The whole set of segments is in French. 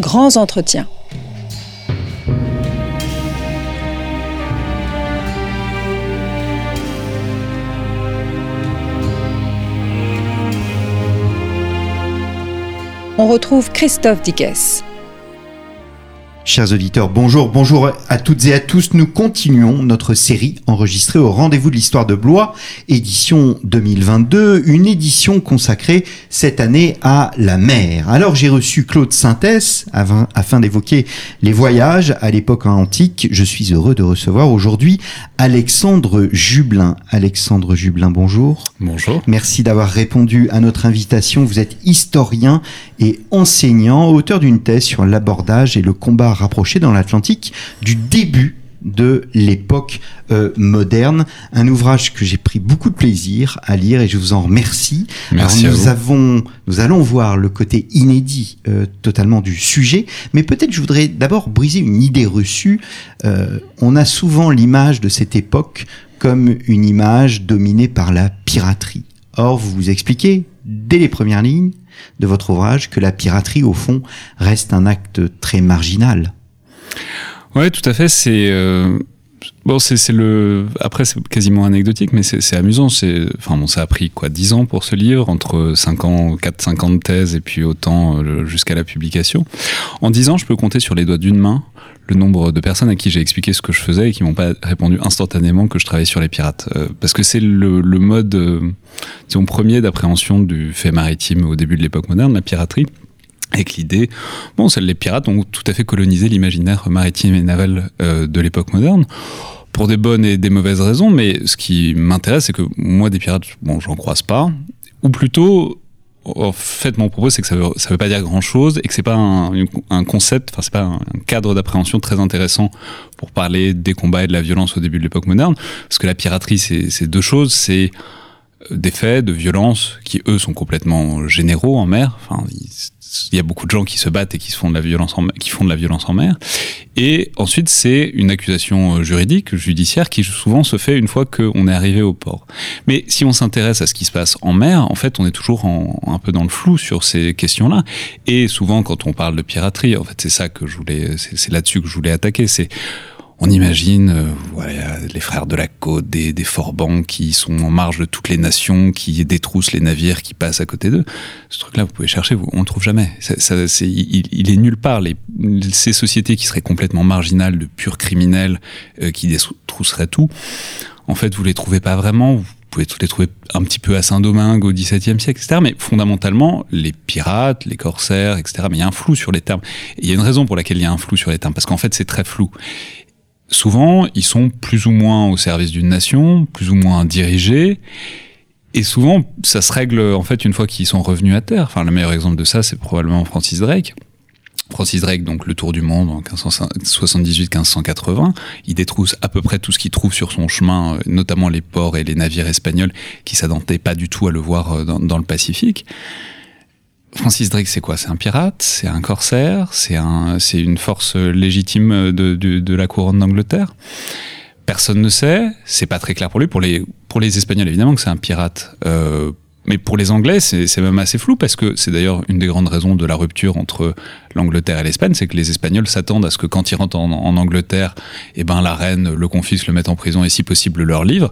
grands entretiens. On retrouve Christophe Digues. Chers auditeurs, bonjour, bonjour à toutes et à tous. Nous continuons notre série enregistrée au rendez-vous de l'histoire de Blois, édition 2022, une édition consacrée cette année à la mer. Alors j'ai reçu Claude Synthès afin, d'évoquer les voyages à l'époque antique. Je suis heureux de recevoir aujourd'hui Alexandre Jublin. Alexandre Jublin, bonjour. Bonjour. Merci d'avoir répondu à notre invitation. Vous êtes historien et enseignant, auteur d'une thèse sur l'abordage et le combat rapproché dans l'Atlantique du début de l'époque euh, moderne. Un ouvrage que j'ai pris beaucoup de plaisir à lire et je vous en remercie. Merci nous avons, nous allons voir le côté inédit euh, totalement du sujet, mais peut-être je voudrais d'abord briser une idée reçue. Euh, on a souvent l'image de cette époque comme une image dominée par la piraterie. Or, vous vous expliquez dès les premières lignes de votre ouvrage que la piraterie, au fond, reste un acte très marginal. Oui, tout à fait. C'est euh, bon, c'est le. Après, c'est quasiment anecdotique, mais c'est amusant. C'est enfin bon, ça a pris quoi, 10 ans pour ce livre, entre 5 ans, 4, 5 ans de thèse et puis autant euh, jusqu'à la publication. En 10 ans, je peux compter sur les doigts d'une main le nombre de personnes à qui j'ai expliqué ce que je faisais et qui m'ont pas répondu instantanément que je travaillais sur les pirates. Euh, parce que c'est le, le, mode, euh, disons, premier d'appréhension du fait maritime au début de l'époque moderne, la piraterie. Avec l'idée, bon, celles les pirates ont tout à fait colonisé l'imaginaire maritime et naval euh, de l'époque moderne pour des bonnes et des mauvaises raisons, mais ce qui m'intéresse, c'est que moi, des pirates, bon, j'en croise pas, ou plutôt, en fait, mon propos, c'est que ça veut, veut pas dire grand chose et que c'est pas un, concept, enfin, c'est pas un cadre d'appréhension très intéressant pour parler des combats et de la violence au début de l'époque moderne. Parce que la piraterie, c'est deux choses. C'est des faits de violence qui, eux, sont complètement généraux en mer. Enfin, il y a beaucoup de gens qui se battent et qui, se font, de la violence en, qui font de la violence en mer. Et ensuite, c'est une accusation euh, juridique, judiciaire, qui souvent se fait une fois qu'on est arrivé au port. Mais si on s'intéresse à ce qui se passe en mer, en fait, on est toujours un peu dans le flou sur ces questions-là. Et souvent, quand on parle de piraterie, en fait, c'est ça que je voulais, c'est là-dessus que je voulais attaquer. C'est on imagine euh, voilà, les frères de la côte, des, des Forbans qui sont en marge de toutes les nations, qui détroussent les navires qui passent à côté d'eux. Ce truc-là, vous pouvez chercher, vous, on le trouve jamais. Ça, ça, il, il, est nulle part. Les, ces sociétés qui seraient complètement marginales, de purs criminels, euh, qui détrousseraient tout, en fait, vous les trouvez pas vraiment. Vous pouvez les trouver un petit peu à Saint-Domingue au XVIIe siècle, etc. Mais fondamentalement, les pirates, les corsaires, etc. Mais il y a un flou sur les termes. Et il y a une raison pour laquelle il y a un flou sur les termes, parce qu'en fait, c'est très flou souvent, ils sont plus ou moins au service d'une nation, plus ou moins dirigés. Et souvent, ça se règle en fait une fois qu'ils sont revenus à terre. Enfin, le meilleur exemple de ça, c'est probablement Francis Drake. Francis Drake, donc le tour du monde en 1578-1580, il détrousse à peu près tout ce qu'il trouve sur son chemin, euh, notamment les ports et les navires espagnols qui s'attentaient pas du tout à le voir euh, dans, dans le Pacifique. Francis Drake, c'est quoi? C'est un pirate? C'est un corsaire? C'est un, une force légitime de, de, de la couronne d'Angleterre? Personne ne sait. C'est pas très clair pour lui. Pour les, pour les Espagnols, évidemment que c'est un pirate. Euh, mais pour les Anglais, c'est même assez flou parce que c'est d'ailleurs une des grandes raisons de la rupture entre l'Angleterre et l'Espagne, c'est que les Espagnols s'attendent à ce que quand ils rentrent en, en, Angleterre, eh ben la reine le confisque, le mette en prison et si possible leur livre.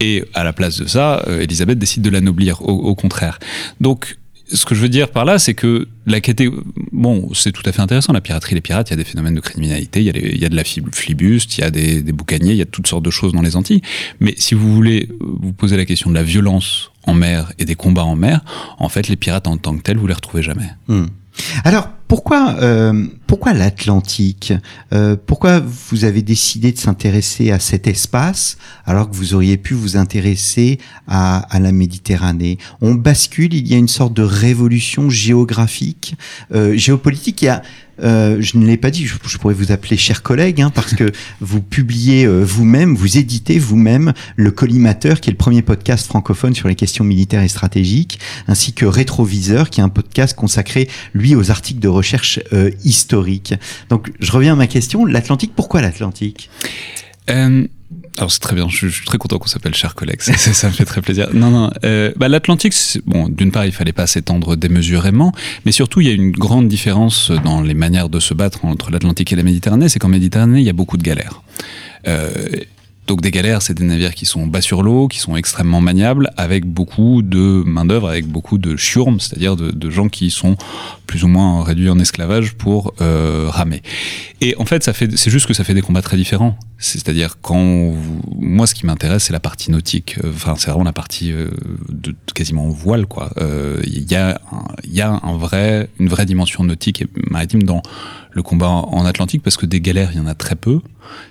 Et à la place de ça, euh, Elisabeth décide de l'anoblir, au, au contraire. Donc ce que je veux dire par là, c'est que la catégorie, bon, c'est tout à fait intéressant, la piraterie, les pirates, il y a des phénomènes de criminalité, il y a, de la flibuste, il y a des, boucaniers, il y a toutes sortes de choses dans les Antilles. Mais si vous voulez vous poser la question de la violence en mer et des combats en mer, en fait, les pirates en tant que tels, vous les retrouvez jamais. Hmm. Alors, pourquoi, euh, pourquoi l'Atlantique? Euh, Pourquoi vous avez décidé de s'intéresser à cet espace alors que vous auriez pu vous intéresser à, à la Méditerranée? On bascule, il y a une sorte de révolution géographique, euh, géopolitique. Il y a euh, je ne l'ai pas dit, je, je, pourrais vous appeler cher collègue, hein, parce que vous publiez euh, vous-même, vous éditez vous-même le Collimateur, qui est le premier podcast francophone sur les questions militaires et stratégiques, ainsi que Rétroviseur, qui est un podcast consacré, lui, aux articles de recherche euh, historique. Donc, je reviens à ma question, l'Atlantique, pourquoi l'Atlantique? Euh, Alors c'est très bien, je, suis très content qu'on s'appelle cher collègue, ça, ça, me fait très plaisir. Non, non, euh, bah, l'Atlantique, bon, d'une part, il fallait pas s'étendre démesurément, mais surtout, il y a une grande différence dans les manières de se battre entre l'Atlantique et la Méditerranée, c'est qu'en Méditerranée, il y a beaucoup de galères. Donc des galères, c'est des navires qui sont bas sur l'eau, qui sont extrêmement maniables, avec beaucoup de main d'œuvre, avec beaucoup de chiurmes, c'est-à-dire de, gens qui sont plus ou moins réduits en esclavage pour euh, ramer. Et en fait, ça fait, c'est juste que ça fait des combats très différents. C'est-à-dire quand moi, ce qui m'intéresse, c'est la partie nautique. Enfin, c'est vraiment la partie euh, de, quasiment voile, quoi. Euh, il y a, il y a un vrai, une vraie dimension nautique et maritime dans le combat en Atlantique parce que des galères, il y en a très peu.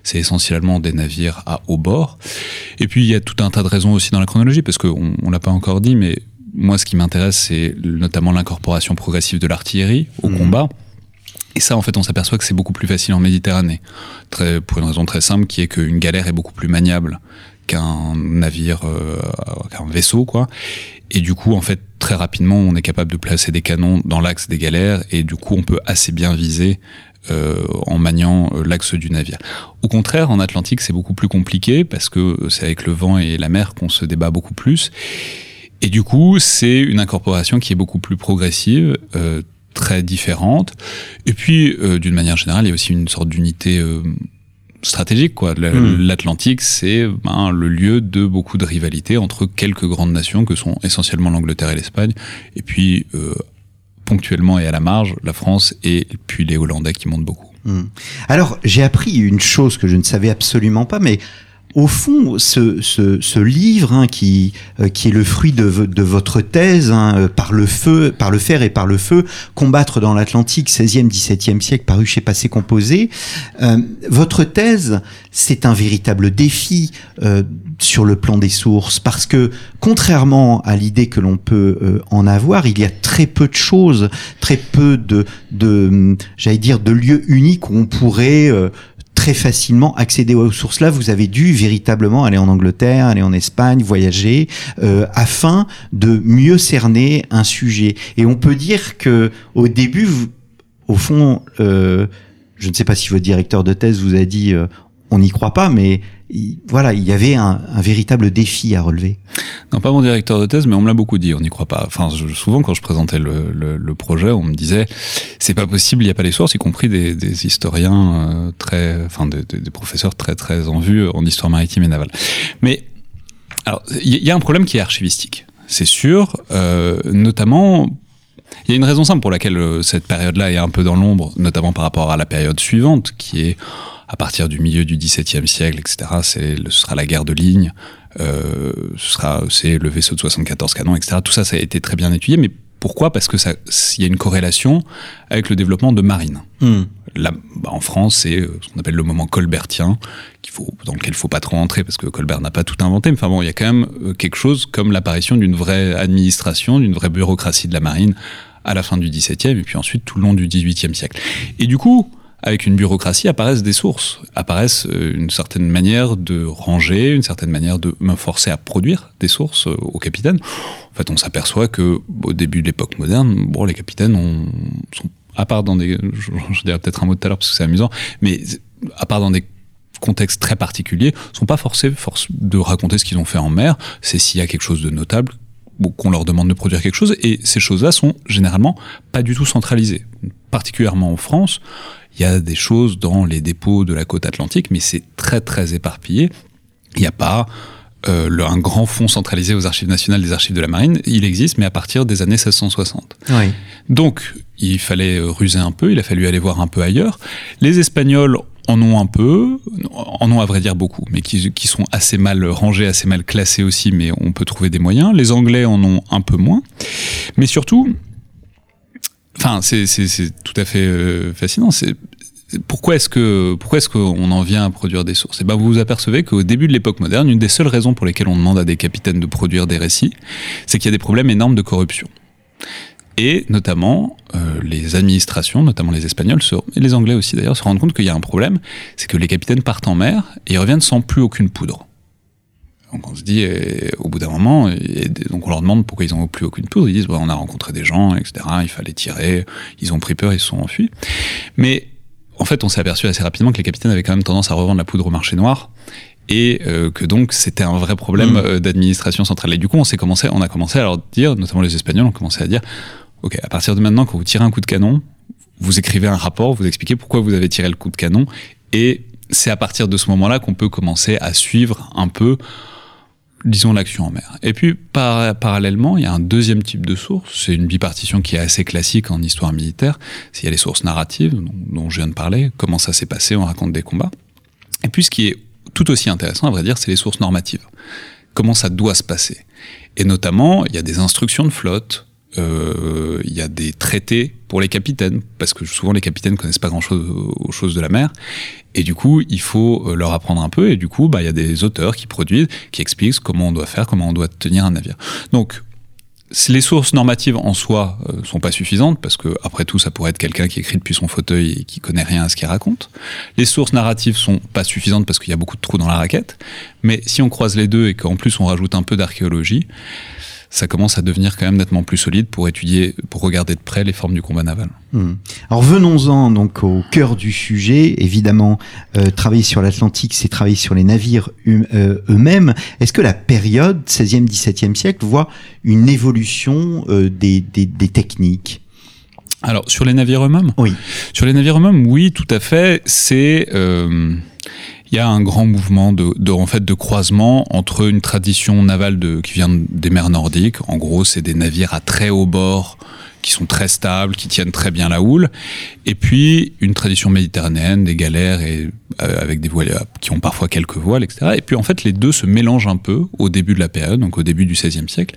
C'est essentiellement des navires à haut bord. Et puis il y a tout un tas de raisons aussi dans la chronologie parce qu'on on l'a pas encore dit, mais moi ce qui m'intéresse c'est notamment l'incorporation progressive de l'artillerie au mmh. combat. Et ça, en fait, on s'aperçoit que c'est beaucoup plus facile en Méditerranée, très, pour une raison très simple, qui est qu'une galère est beaucoup plus maniable qu'un navire, euh, qu'un vaisseau, quoi. Et du coup, en fait, très rapidement, on est capable de placer des canons dans l'axe des galères, et du coup, on peut assez bien viser euh, en maniant euh, l'axe du navire. Au contraire, en Atlantique, c'est beaucoup plus compliqué parce que c'est avec le vent et la mer qu'on se débat beaucoup plus. Et du coup, c'est une incorporation qui est beaucoup plus progressive, euh, très différente. Et puis, euh, d'une manière générale, il y a aussi une sorte d'unité euh, stratégique. quoi. Hmm. L'Atlantique, c'est ben, le lieu de beaucoup de rivalités entre quelques grandes nations que sont essentiellement l'Angleterre et l'Espagne. Et puis, euh, ponctuellement et à la marge, la France et puis les Hollandais qui montent beaucoup. Hmm. Alors, j'ai appris une chose que je ne savais absolument pas, mais au fond, ce, ce, ce livre hein, qui, euh, qui est le fruit de, de votre thèse, hein, euh, par le feu, par le fer et par le feu, combattre dans l'Atlantique 16e, 17e siècle, paru chez Passé Composé, euh, votre thèse, c'est un véritable défi euh, sur le plan des sources, parce que contrairement à l'idée que l'on peut en avoir, il y a très peu de choses, très peu de, de j'allais dire, de lieux uniques où on pourrait très facilement accéder aux sources là. Vous avez dû véritablement aller en Angleterre, aller en Espagne, voyager, euh, afin de mieux cerner un sujet. Et on peut dire que au début, au fond, euh, je ne sais pas si votre directeur de thèse vous a dit euh, on n'y croit pas, mais voilà, il y avait un, un, véritable défi à relever. Non, pas mon directeur de thèse, mais on me l'a beaucoup dit, on n'y croit pas. Enfin, souvent quand je présentais le, le, le projet, on me disait c'est pas possible, il n'y a pas les sources, y compris des, des historiens euh, très, enfin des, des, professeurs très très en vue en histoire maritime et navale. Mais alors, il y, a un problème qui est archivistique, c'est sûr, euh, notamment il y a une raison simple pour laquelle euh, cette période-là est un peu dans l'ombre, notamment par rapport à la période suivante, qui est à partir du milieu du XVIIe siècle, etc. C'est, ce sera la guerre de ligne, euh, ce sera, c'est le vaisseau de 74 canons, etc. Tout ça, ça a été très bien étudié, mais pourquoi? Parce que ça, il y a une corrélation avec le développement de marine. Hmm. Là, bah, en France, c'est euh, ce qu'on appelle le moment colbertien, qu'il faut, dans lequel il faut pas trop entrer parce que Colbert n'a pas tout inventé. Mais enfin bon, il y a quand même euh, quelque chose comme l'apparition d'une vraie administration, d'une vraie bureaucratie de la marine à la fin du XVIIe et puis ensuite tout le long du XVIIIe siècle. Et du coup, avec une bureaucratie apparaissent des sources, apparaissent euh, une certaine manière de ranger, une certaine manière de me forcer à produire des sources euh, au capitaine. En fait, on s'aperçoit que au début de l'époque moderne, bon, les capitaines ont, sont, à part dans des, je, dirais peut-être un mot tout à l'heure parce que c'est amusant, mais à part dans des contextes très particuliers, sont pas forcés de raconter ce qu'ils ont fait en mer. C'est s'il y a quelque chose de notable qu'on leur demande de produire quelque chose, et ces choses-là sont généralement pas du tout centralisées. Particulièrement en France, il y a des choses dans les dépôts de la côte atlantique, mais c'est très très éparpillé. Il n'y a pas euh, le, un grand fonds centralisé aux archives nationales des archives de la marine. Il existe, mais à partir des années 1660. Oui. Donc, il fallait ruser un peu, il a fallu aller voir un peu ailleurs. Les Espagnols en ont un peu, en ont à vrai dire beaucoup, mais qui, qui, sont assez mal rangés, assez mal classés aussi, mais on peut trouver des moyens. Les Anglais en ont un peu moins. Mais surtout, Enfin, c'est tout à fait euh, fascinant. C'est pourquoi est-ce que pourquoi est-ce qu'on en vient à produire des sources? Et eh ben vous vous apercevez qu'au début de l'époque moderne, une des seules raisons pour lesquelles on demande à des capitaines de produire des récits, c'est qu'il y a des problèmes énormes de corruption. Et notamment, euh, les administrations, notamment les Espagnols, et les Anglais aussi d'ailleurs, se rendent compte qu'il y a un problème, c'est que les capitaines partent en mer et reviennent sans plus aucune poudre. Donc on se dit, au bout d'un moment, et donc on leur demande pourquoi ils n'ont plus aucune poudre. Ils disent, bah, on a rencontré des gens, etc. Il fallait tirer. Ils ont pris peur, ils se sont enfuis. Mais en fait, on s'est aperçu assez rapidement que les capitaines avaient quand même tendance à revendre la poudre au marché noir et euh, que donc c'était un vrai problème Mm. euh, d'administration centrale. Et du coup, on s'est commencé, on a commencé à leur dire, notamment les Espagnols, ont commencé à dire, ok, à partir de maintenant, quand vous tirez un coup de canon, vous écrivez un rapport, vous expliquez pourquoi vous avez tiré le coup de canon, et c'est à partir de ce moment-là qu'on peut commencer à suivre un peu, disons, l'action en mer. Et puis, par- parallèlement, il y a un deuxième type de source, c'est une bipartition qui est assez classique en histoire militaire, il y a les sources narratives, dont, dont je viens de parler, comment ça s'est passé, on raconte des combats. Et puis, ce qui est tout aussi intéressant, à vrai dire, c'est les sources normatives. Comment ça doit se passer? Et notamment, il y a des instructions de flotte, euh, il y a des traités pour les capitaines, parce que souvent les capitaines connaissent pas grand-chose aux choses de la mer. Et du coup, il faut euh, leur apprendre un peu. Et du coup, bah, il y a des auteurs qui produisent, qui expliquent comment on doit faire, comment on doit tenir un navire. Donc, les sources normatives en soi euh, sont pas suffisantes parce que après tout ça pourrait être quelqu'un qui écrit depuis son fauteuil et qui connaît rien à ce qu'il raconte. Les sources narratives sont pas suffisantes parce qu'il y a beaucoup de trous dans la raquette. Mais si on croise les deux et qu'en plus on rajoute un peu d'archéologie, ça commence à devenir quand même nettement plus solide pour étudier, pour regarder de près les formes du combat naval. Hmm. Alors venons-en donc au cœur du sujet. Évidemment, euh, travailler sur l'Atlantique, c'est travailler sur les navires hum- euh, eux-mêmes. Est-ce que la période 16e, 17e siècle voit une évolution euh, des, des, des techniques? Alors sur les navires eux-mêmes, Oui. Sur les navires eux-mêmes, oui, tout à fait. C'est euh, il y a un grand mouvement de, de en fait de croisement entre une tradition navale de, qui vient des mers nordiques. En gros, c'est des navires à très haut bord qui sont très stables, qui tiennent très bien la houle, et puis une tradition méditerranéenne, des galères et euh, avec des voiles qui ont parfois quelques voiles, etc. Et puis en fait, les deux se mélangent un peu au début de la période, donc au début du XVIe siècle,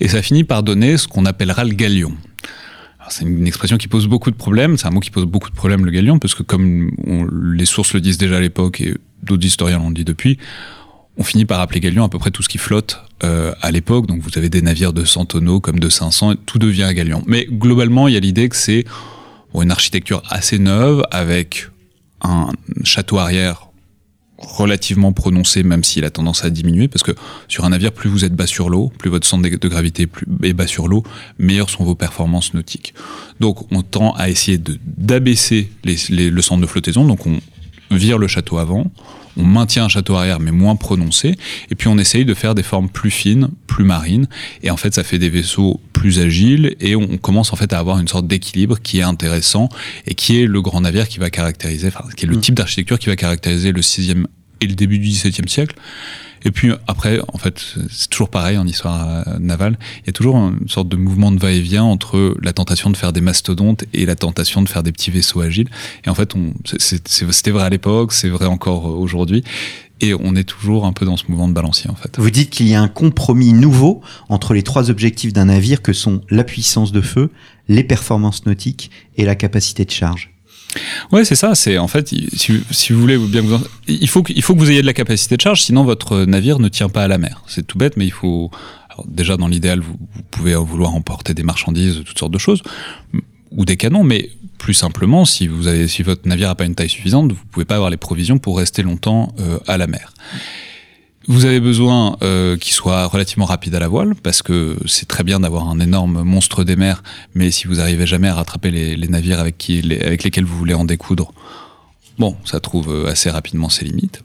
et ça finit par donner ce qu'on appellera le galion. C'est une expression qui pose beaucoup de problèmes. C'est un mot qui pose beaucoup de problèmes, le galion, parce que comme les sources le disent déjà à l'époque et d'autres historiens l'ont dit depuis, on finit par appeler galion à peu près tout ce qui flotte euh, à l'époque. Donc vous avez des navires de 100 tonneaux comme de 500, et tout devient galion. Mais globalement, il y a l'idée que c'est une architecture assez neuve avec un château arrière relativement prononcé, même s'il a tendance à diminuer, parce que sur un navire, plus vous êtes bas sur l'eau, plus votre centre de gravité est bas sur l'eau, meilleures sont vos performances nautiques. Donc on tend à essayer d'abaisser le centre de flottaison, donc on vire le château avant, on maintient un château arrière mais moins prononcé, et puis on essaye de faire des formes plus fines, plus marines, et en fait ça fait des vaisseaux plus agiles, et on commence en fait à avoir une sorte d'équilibre qui est intéressant, et qui est le grand navire qui va caractériser, enfin qui est le Mm. type d'architecture qui va caractériser le 6e et le début du XVIIe siècle. Et puis après, en fait, c'est toujours pareil en histoire euh, navale. Il y a toujours une sorte de mouvement de va-et-vient entre la tentation de faire des mastodontes et la tentation de faire des petits vaisseaux agiles. Et en fait, c'était vrai à l'époque, c'est vrai encore euh, aujourd'hui. Et on est toujours un peu dans ce mouvement de balancier, en fait. Vous dites qu'il y a un compromis nouveau entre les trois objectifs d'un navire que sont la puissance de feu, les performances nautiques et la capacité de charge. Ouais, c'est ça. C'est en fait, si, vous voulez bien vous, en- il faut faut que vous ayez de la capacité de charge, sinon votre navire ne tient pas à la mer. C'est tout bête, mais il faut. déjà, dans l'idéal, vous, vous pouvez vouloir emporter des marchandises, toutes sortes de choses, ou des canons, mais plus simplement, si vous avez, si votre navire n'a pas une taille suffisante, vous pouvez pas avoir les provisions pour rester longtemps euh, à la mer. Vous avez besoin euh, qu'il soit relativement rapide à la voile, parce que c'est très bien d'avoir un énorme monstre des mers, mais si vous arrivez jamais à rattraper les, navires avec lesquels vous voulez en découdre, bon, ça trouve euh, assez rapidement ses limites.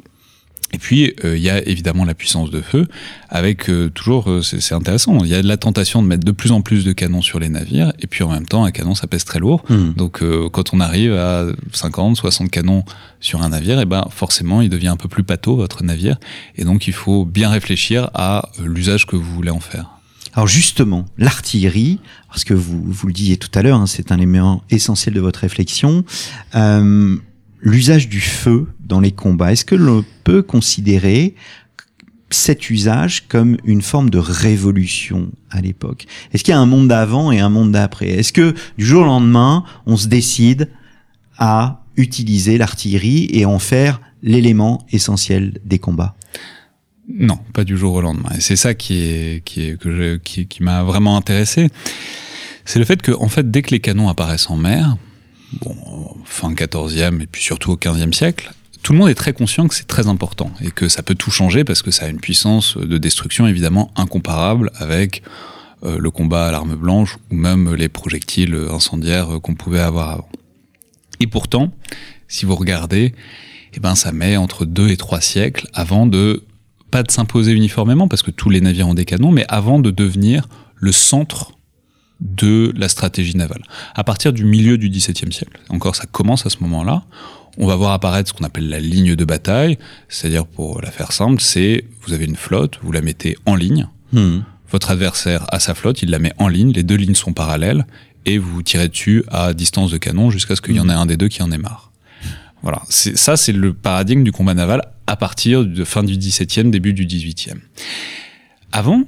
Et puis, euh, il y a évidemment la puissance de feu, avec euh, toujours, euh, c'est c'est intéressant, il y a de la tentation de mettre de plus en plus de canons sur les navires, et puis en même temps, un canon, ça pèse très lourd. Hmm. Donc euh, quand on arrive à 50, 60 canons sur un navire, et ben forcément il devient un peu plus pâteau votre navire, et donc il faut bien réfléchir à euh, l'usage que vous voulez en faire. Alors justement, l'artillerie, parce que vous, vous le disiez tout à l'heure, hein, c'est un élément essentiel de votre réflexion, euh, l'usage du feu dans les combats, est-ce que l'on peut considérer cet usage comme une forme de révolution à l'époque? Est-ce qu'il y a un monde d'avant et un monde d'après? Est-ce que du jour au lendemain, on se décide à utiliser l'artillerie et en faire l'élément essentiel des combats? Non, pas du jour au lendemain. Et c'est ça qui est qui est qui m'a vraiment intéressé. C'est le fait que en fait dès que les canons apparaissent en mer, bon fin 14e et puis surtout au 15e siècle, tout le monde est très conscient que c'est très important et que ça peut tout changer parce que ça a une puissance de destruction évidemment incomparable avec euh, le combat à l'arme blanche ou même les projectiles incendiaires qu'on pouvait avoir avant. Et pourtant, si vous regardez, eh ben ça met entre deux et trois siècles avant de pas de s'imposer uniformément parce que tous les navires ont des canons, mais avant de devenir le centre de la stratégie navale. À partir du milieu du XVIIe siècle, encore ça commence à ce moment-là, on va voir apparaître ce qu'on appelle la ligne de bataille, c'est-à-dire pour la faire simple, c'est vous avez une flotte, vous la mettez en ligne, Hmm. votre adversaire a sa flotte, il la met en ligne, les deux lignes sont parallèles, et vous tirez dessus à distance de canon jusqu'à ce qu'il y en ait un des deux qui en ait marre. Voilà, ça c'est le paradigme du combat naval à partir de fin du XVIIe, début du XVIIIe. Avant,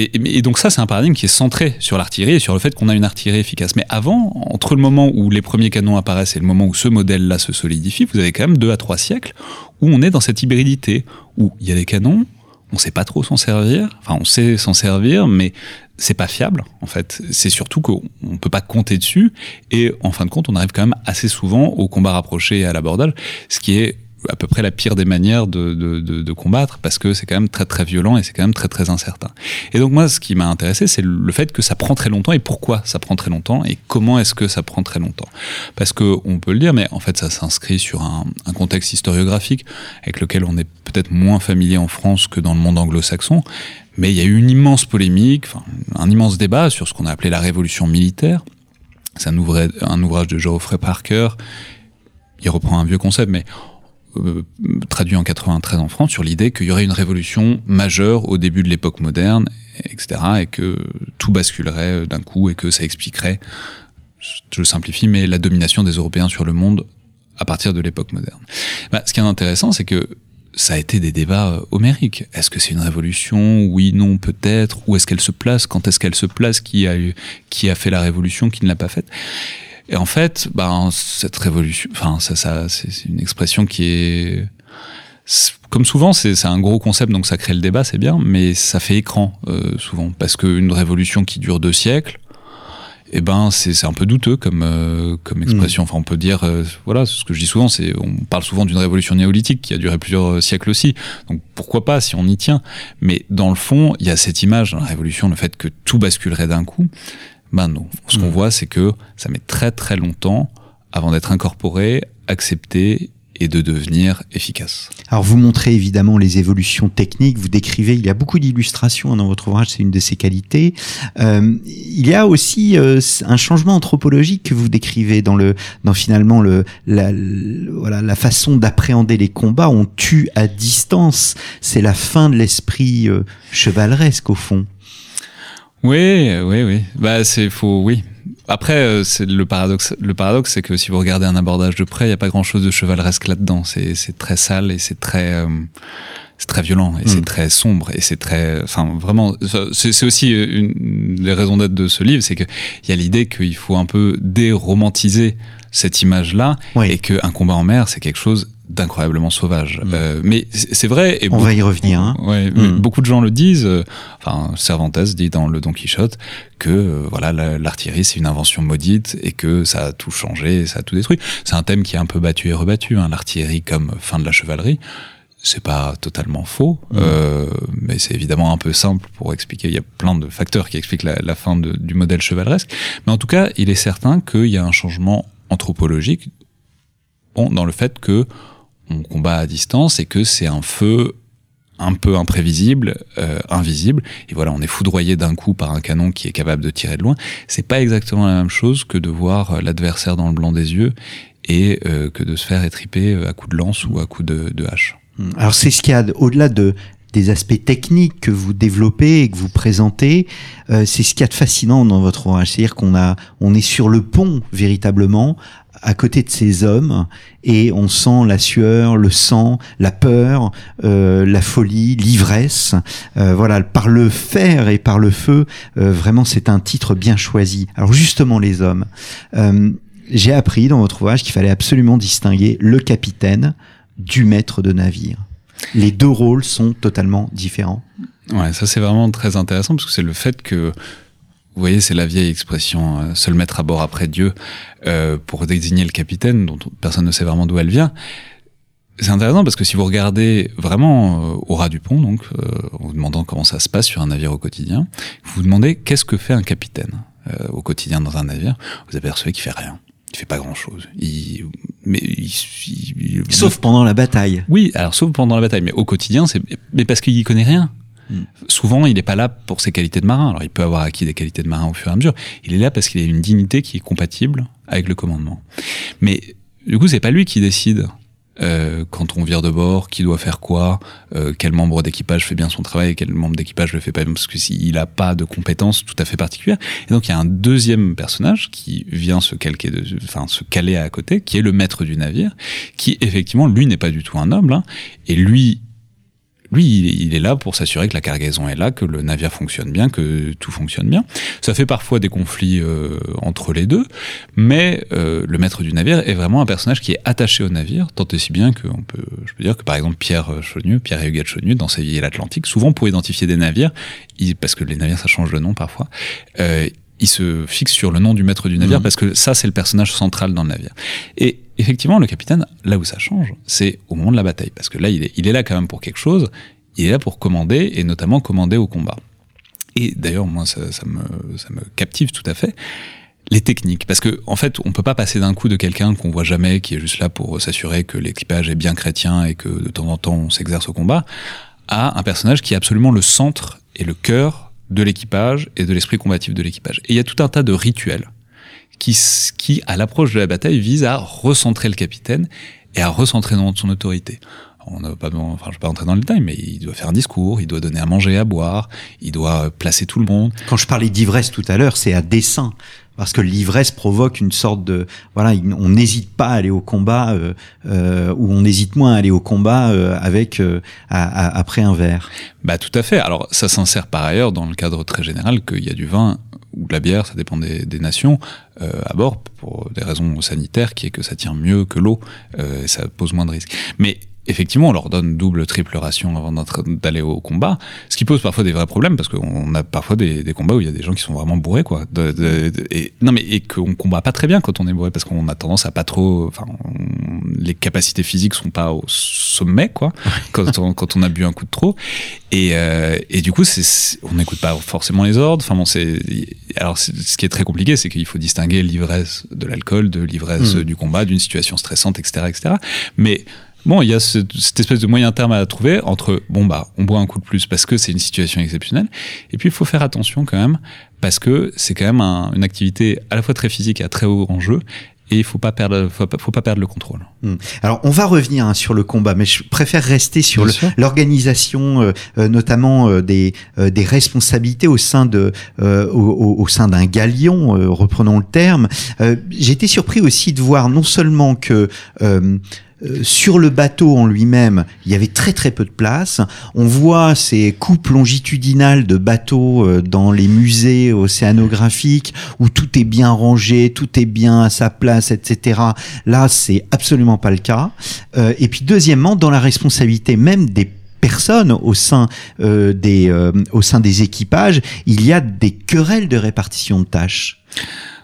et, donc ça c'est un paradigme qui est centré sur l'artillerie et sur le fait qu'on a une artillerie efficace. Mais avant, entre le moment où les premiers canons apparaissent et le moment où ce modèle-là se solidifie, vous avez quand même deux à trois siècles où on est dans cette hybridité, où il y a des canons, on sait pas trop s'en servir, enfin on sait s'en servir, mais c'est pas fiable en fait. C'est surtout qu'on on peut pas compter dessus et en fin de compte on arrive quand même assez souvent au combat rapproché et à l'abordage, ce qui est à peu près la pire des manières de, de, combattre parce que c'est quand même très très violent et c'est quand même très très incertain. Et donc moi ce qui m'a intéressé c'est le fait que ça prend très longtemps et pourquoi ça prend très longtemps et comment est-ce que ça prend très longtemps. Parce que on peut le dire mais en fait ça s'inscrit sur un, contexte historiographique avec lequel on est peut-être moins familier en France que dans le monde anglo-saxon. Mais il y a eu une immense polémique, un immense débat sur ce qu'on a appelé la révolution militaire. C'est un, un ouvrage de Geoffrey Parker. Il reprend un vieux concept, mais euh, traduit en 93 en France, sur l'idée qu'il y aurait une révolution majeure au début de l'époque moderne, etc., et que tout basculerait euh, d'un coup et que ça expliquerait, je simplifie, mais la domination des Européens sur le monde à partir de l'époque moderne. Bah, ce qui est intéressant, c'est que ça a été des débats euh, homériques. Est-ce que c'est une révolution? Oui, non, peut-être. Où est-ce qu'elle se place? Quand est-ce qu'elle se place? Qui a eu, qui a fait la révolution? Qui ne l'a pas faite? Et en fait, ben cette révolution, enfin ça, ça c'est une expression qui est comme souvent, c'est un gros concept, donc ça crée le débat, c'est bien, mais ça fait écran euh, souvent, parce qu'une révolution qui dure deux siècles, eh ben c'est un peu douteux comme euh, comme expression. Enfin, on peut dire, euh, voilà, ce que je dis souvent, c'est on parle souvent d'une révolution néolithique qui a duré plusieurs euh, siècles aussi. Donc pourquoi pas si on y tient Mais dans le fond, il y a cette image dans la révolution, le fait que tout basculerait d'un coup. Ben non. Ce qu'on Mm. voit, c'est que ça met très très longtemps avant d'être incorporé, accepté et de devenir efficace. Alors vous montrez évidemment les évolutions techniques, vous décrivez, il y a beaucoup d'illustrations dans votre ouvrage, c'est une de ses qualités. Euh, il y a aussi euh, un changement anthropologique que vous décrivez dans le, dans finalement le, la, le- voilà, la façon d'appréhender les combats. On tue à distance. C'est la fin de l'esprit euh, chevaleresque au fond. Oui, oui, oui. Bah, c'est faux, oui. Après, euh, c'est le paradoxe. Le paradoxe, c'est que si vous regardez un abordage de près, il n'y a pas grand-chose de chevaleresque là-dedans. C'est, c'est très sale et c'est très, euh, c'est très violent et Mm. c'est très sombre et c'est très, enfin, vraiment. C'est, aussi une des raisons d'être de ce livre, c'est que il y a l'idée qu'il faut un peu déromantiser cette image-là Oui. et qu'un combat en mer, c'est quelque chose d'incroyablement sauvage. Mm. Euh, mais c'est vrai. Et On va y revenir. Hein. Ouais, Mm. beaucoup de gens le disent. euh, Enfin, Cervantes dit dans le Don Quichotte que euh, voilà la- l'artillerie c'est une invention maudite et que ça a tout changé, ça a tout détruit. C'est un thème qui est un peu battu et rebattu. Hein, l'artillerie comme fin de la chevalerie. C'est pas totalement faux, Mm. euh, mais c'est évidemment un peu simple pour expliquer. Il y a plein de facteurs qui expliquent la, la fin de- du modèle chevaleresque. Mais en tout cas, il est certain qu'il y a un changement anthropologique bon, dans le fait que on combat à distance et que c'est un feu un peu imprévisible, euh, invisible. Et voilà, on est foudroyé d'un coup par un canon qui est capable de tirer de loin. C'est pas exactement la même chose que de voir euh, l'adversaire dans le blanc des yeux et euh, que de se faire étriper à coups de lance ou à coups de, hache. Alors c'est ce qu'il y a au-delà de des aspects techniques que vous développez et que vous présentez, c'est ce qu'il y a de fascinant dans votre ouvrage, c'est-à-dire qu'on a, on est sur le pont véritablement à côté de ces hommes et on sent la sueur, le sang, la peur, euh, la folie, l'ivresse. Euh, voilà, par le fer et par le feu, euh, vraiment c'est un titre bien choisi. Alors justement les hommes, j'ai appris dans votre ouvrage qu'il fallait absolument distinguer le capitaine du maître de navire. Les deux rôles sont totalement différents. Ouais, ça c'est vraiment très intéressant parce que c'est le fait que vous voyez, c'est la vieille expression euh, seul maître à bord après Dieu euh, pour désigner le capitaine, dont personne ne sait vraiment d'où elle vient. C'est intéressant parce que si vous regardez vraiment euh, au ras du pont, donc euh, en vous demandant comment ça se passe sur un navire au quotidien, vous vous demandez qu'est-ce que fait un capitaine au quotidien dans un navire, vous apercevez qu'il fait rien. Il fait pas grand chose. Il, mais sauf pendant la bataille. Oui, alors sauf pendant la bataille, mais au quotidien, c'est mais parce qu'il y connaît rien. Hmm. Souvent, il n'est pas là pour ses qualités de marin. Alors, il peut avoir acquis des qualités de marin au fur et à mesure. Il est là parce qu'il a une dignité qui est compatible avec le commandement. Mais du coup, c'est pas lui qui décide euh, quand on vire de bord, qui doit faire quoi, euh, quel membre d'équipage fait bien son travail quel membre d'équipage le fait pas parce que s'il a pas de compétences tout à fait particulières. Et donc il y a un deuxième personnage qui vient se calquer, de, enfin se caler à côté, qui est le maître du navire, qui effectivement lui n'est pas du tout un noble, hein, et lui lui, il est là pour s'assurer que la cargaison est là, que le navire fonctionne bien, que tout fonctionne bien. Ça fait parfois des conflits euh, entre les deux, mais euh, le maître du navire est vraiment un personnage qui est attaché au navire, tant et si bien que on peut, je peux dire que par exemple Pierre Chaunieux, Pierre Huguet Chaunieux, dans sa vie et l'Atlantique, souvent pour identifier des navires, il, parce que les navires ça change de nom parfois, euh, il se fixe sur le nom du maître du navire mmh. parce que ça c'est le personnage central dans le navire. Et effectivement, le capitaine, là où ça change, c'est au moment de la bataille. Parce que là, il est, il est là quand même pour quelque chose. Il est là pour commander, et notamment commander au combat. Et d'ailleurs, moi, ça, me, ça me captive tout à fait les techniques. Parce que, en fait, on peut pas passer d'un coup de quelqu'un qu'on voit jamais, qui est juste là pour s'assurer que l'équipage est bien chrétien et que de temps en temps on s'exerce au combat, à un personnage qui est absolument le centre et le cœur de l'équipage et de l'esprit combatif de l'équipage. Et il y a tout un tas de rituels qui, qui à l'approche de la bataille, vise à recentrer le capitaine et à recentrer son autorité. On n'a pas, enfin, je vais pas entrer dans le détail, mais il doit faire un discours, il doit donner à manger, à boire, il doit placer tout le monde. Quand je parlais d'ivresse tout à l'heure, c'est à dessein parce que l'ivresse provoque une sorte de voilà on n'hésite pas à aller au combat euh, euh, ou on hésite moins à aller au combat euh, avec euh, après un verre. Bah tout à fait. Alors ça s'insère par ailleurs dans le cadre très général qu'il y a du vin ou de la bière, ça dépend des, des nations, euh, à bord pour des raisons sanitaires, qui est que ça tient mieux que l'eau, euh, et ça pose moins de risques. Mais effectivement, on leur donne double, triple ration avant d'aller au combat, ce qui pose parfois des vrais problèmes parce qu'on a parfois des, des, combats où il y a des gens qui sont vraiment bourrés, quoi. De, de, et, non, mais et qu'on combat pas très bien quand on est bourré parce qu'on a tendance à pas trop, enfin, les capacités physiques sont pas au sommet, quoi, quand on, quand on a bu un coup de trop. Et, euh, et du coup, c'est, on n'écoute pas forcément les ordres. Enfin bon, c'est, alors ce qui est très compliqué, c'est qu'il faut distinguer l'ivresse de l'alcool de l'ivresse mmh. du combat, d'une situation stressante, etc., etc. Mais Bon, il y a cette, espèce de moyen terme à trouver entre bon bah on boit un coup de plus parce que c'est une situation exceptionnelle et puis il faut faire attention quand même parce que c'est quand même une activité à la fois très physique et à très haut enjeu et il faut pas perdre faut pas, faut pas perdre le contrôle. Hmm. Alors on va revenir hein, sur le combat, mais je préfère rester sur l'organisation, euh, euh, notamment euh, des, des responsabilités au sein de au, au, sein d'un galion, reprenons le terme. J'ai été surpris aussi de voir non seulement que euh, sur le bateau en lui-même, il y avait très très peu de place. On voit ces coupes longitudinales de bateaux euh, dans les musées océanographiques où tout est bien rangé, tout est bien à sa place, etc. Là, c'est absolument pas le cas. Euh, et puis deuxièmement, dans la responsabilité même des personnes au sein des au sein des équipages, il y a des querelles de répartition de tâches.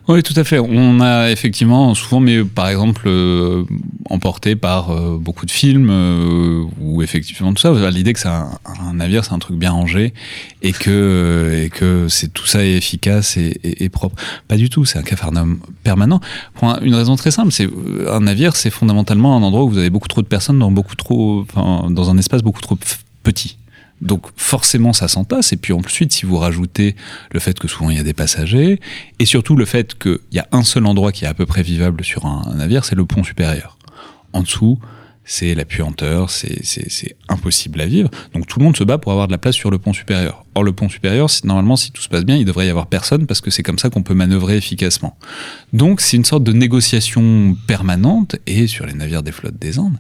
Oui, tout à fait. On a effectivement souvent, mais par exemple, euh, emporté par euh, beaucoup de films euh, ou effectivement tout ça, l'idée que c'est un, navire, c'est un truc bien rangé et que et que c'est tout ça est efficace et, propre. Pas du tout. C'est un cafarnaum permanent. Pour une raison très simple, c'est un navire, c'est fondamentalement un endroit où vous avez beaucoup trop de personnes dans beaucoup trop, enfin, dans un espace beaucoup trop petit. Donc forcément ça s'entasse et puis ensuite si vous rajoutez le fait que souvent il y a des passagers et surtout le fait qu'il y a un seul endroit qui est à peu près vivable sur un, navire, c'est le pont supérieur. En dessous, c'est la puanteur, c'est impossible à vivre. Donc tout le monde se bat pour avoir de la place sur le pont supérieur. Or, le pont supérieur, normalement, si tout se passe bien, il devrait y avoir personne parce que c'est comme ça qu'on peut manœuvrer efficacement. Donc, c'est une sorte de négociation permanente. Et sur les navires des flottes des Andes,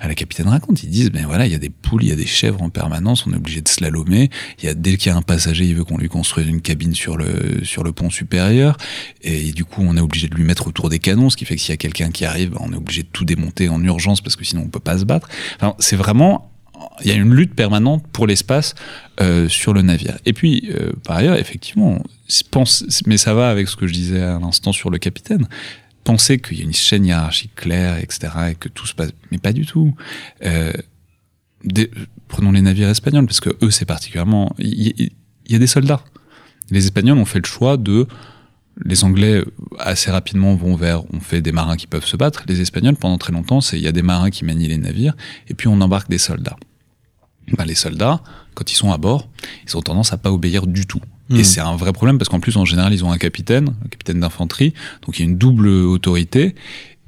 la capitaine raconte, ils disent, ben voilà, il y a des poules, il y a des chèvres en permanence, on est obligé de slalomer. Il y a, dès qu'il y a un passager, il veut qu'on lui construise une cabine sur le, sur le pont supérieur. Et du coup, on est obligé de lui mettre autour des canons, ce qui fait que s'il y a quelqu'un qui arrive, ben, on est obligé de tout démonter en urgence parce que sinon on peut pas se battre. C'est vraiment il y a une lutte permanente pour l'espace euh, sur le navire. Et puis, euh, par ailleurs, effectivement, pense, mais ça va avec ce que je disais à l'instant sur le capitaine. Penser qu'il y a une chaîne hiérarchique claire, etc., et que tout se passe, mais pas du tout. Euh, prenons les navires espagnols, parce que eux, c'est particulièrement. Il y, a des soldats. Les Espagnols ont fait le choix de les Anglais assez rapidement vont vers on fait des marins qui peuvent se battre. Les Espagnols pendant très longtemps c'est il y a des marins qui manient les navires et puis on embarque des soldats. Ben, les soldats quand ils sont à bord ils ont tendance à pas obéir du tout. Et c'est un vrai problème parce qu'en plus en général ils ont un capitaine, un capitaine d'infanterie, donc il y a une double autorité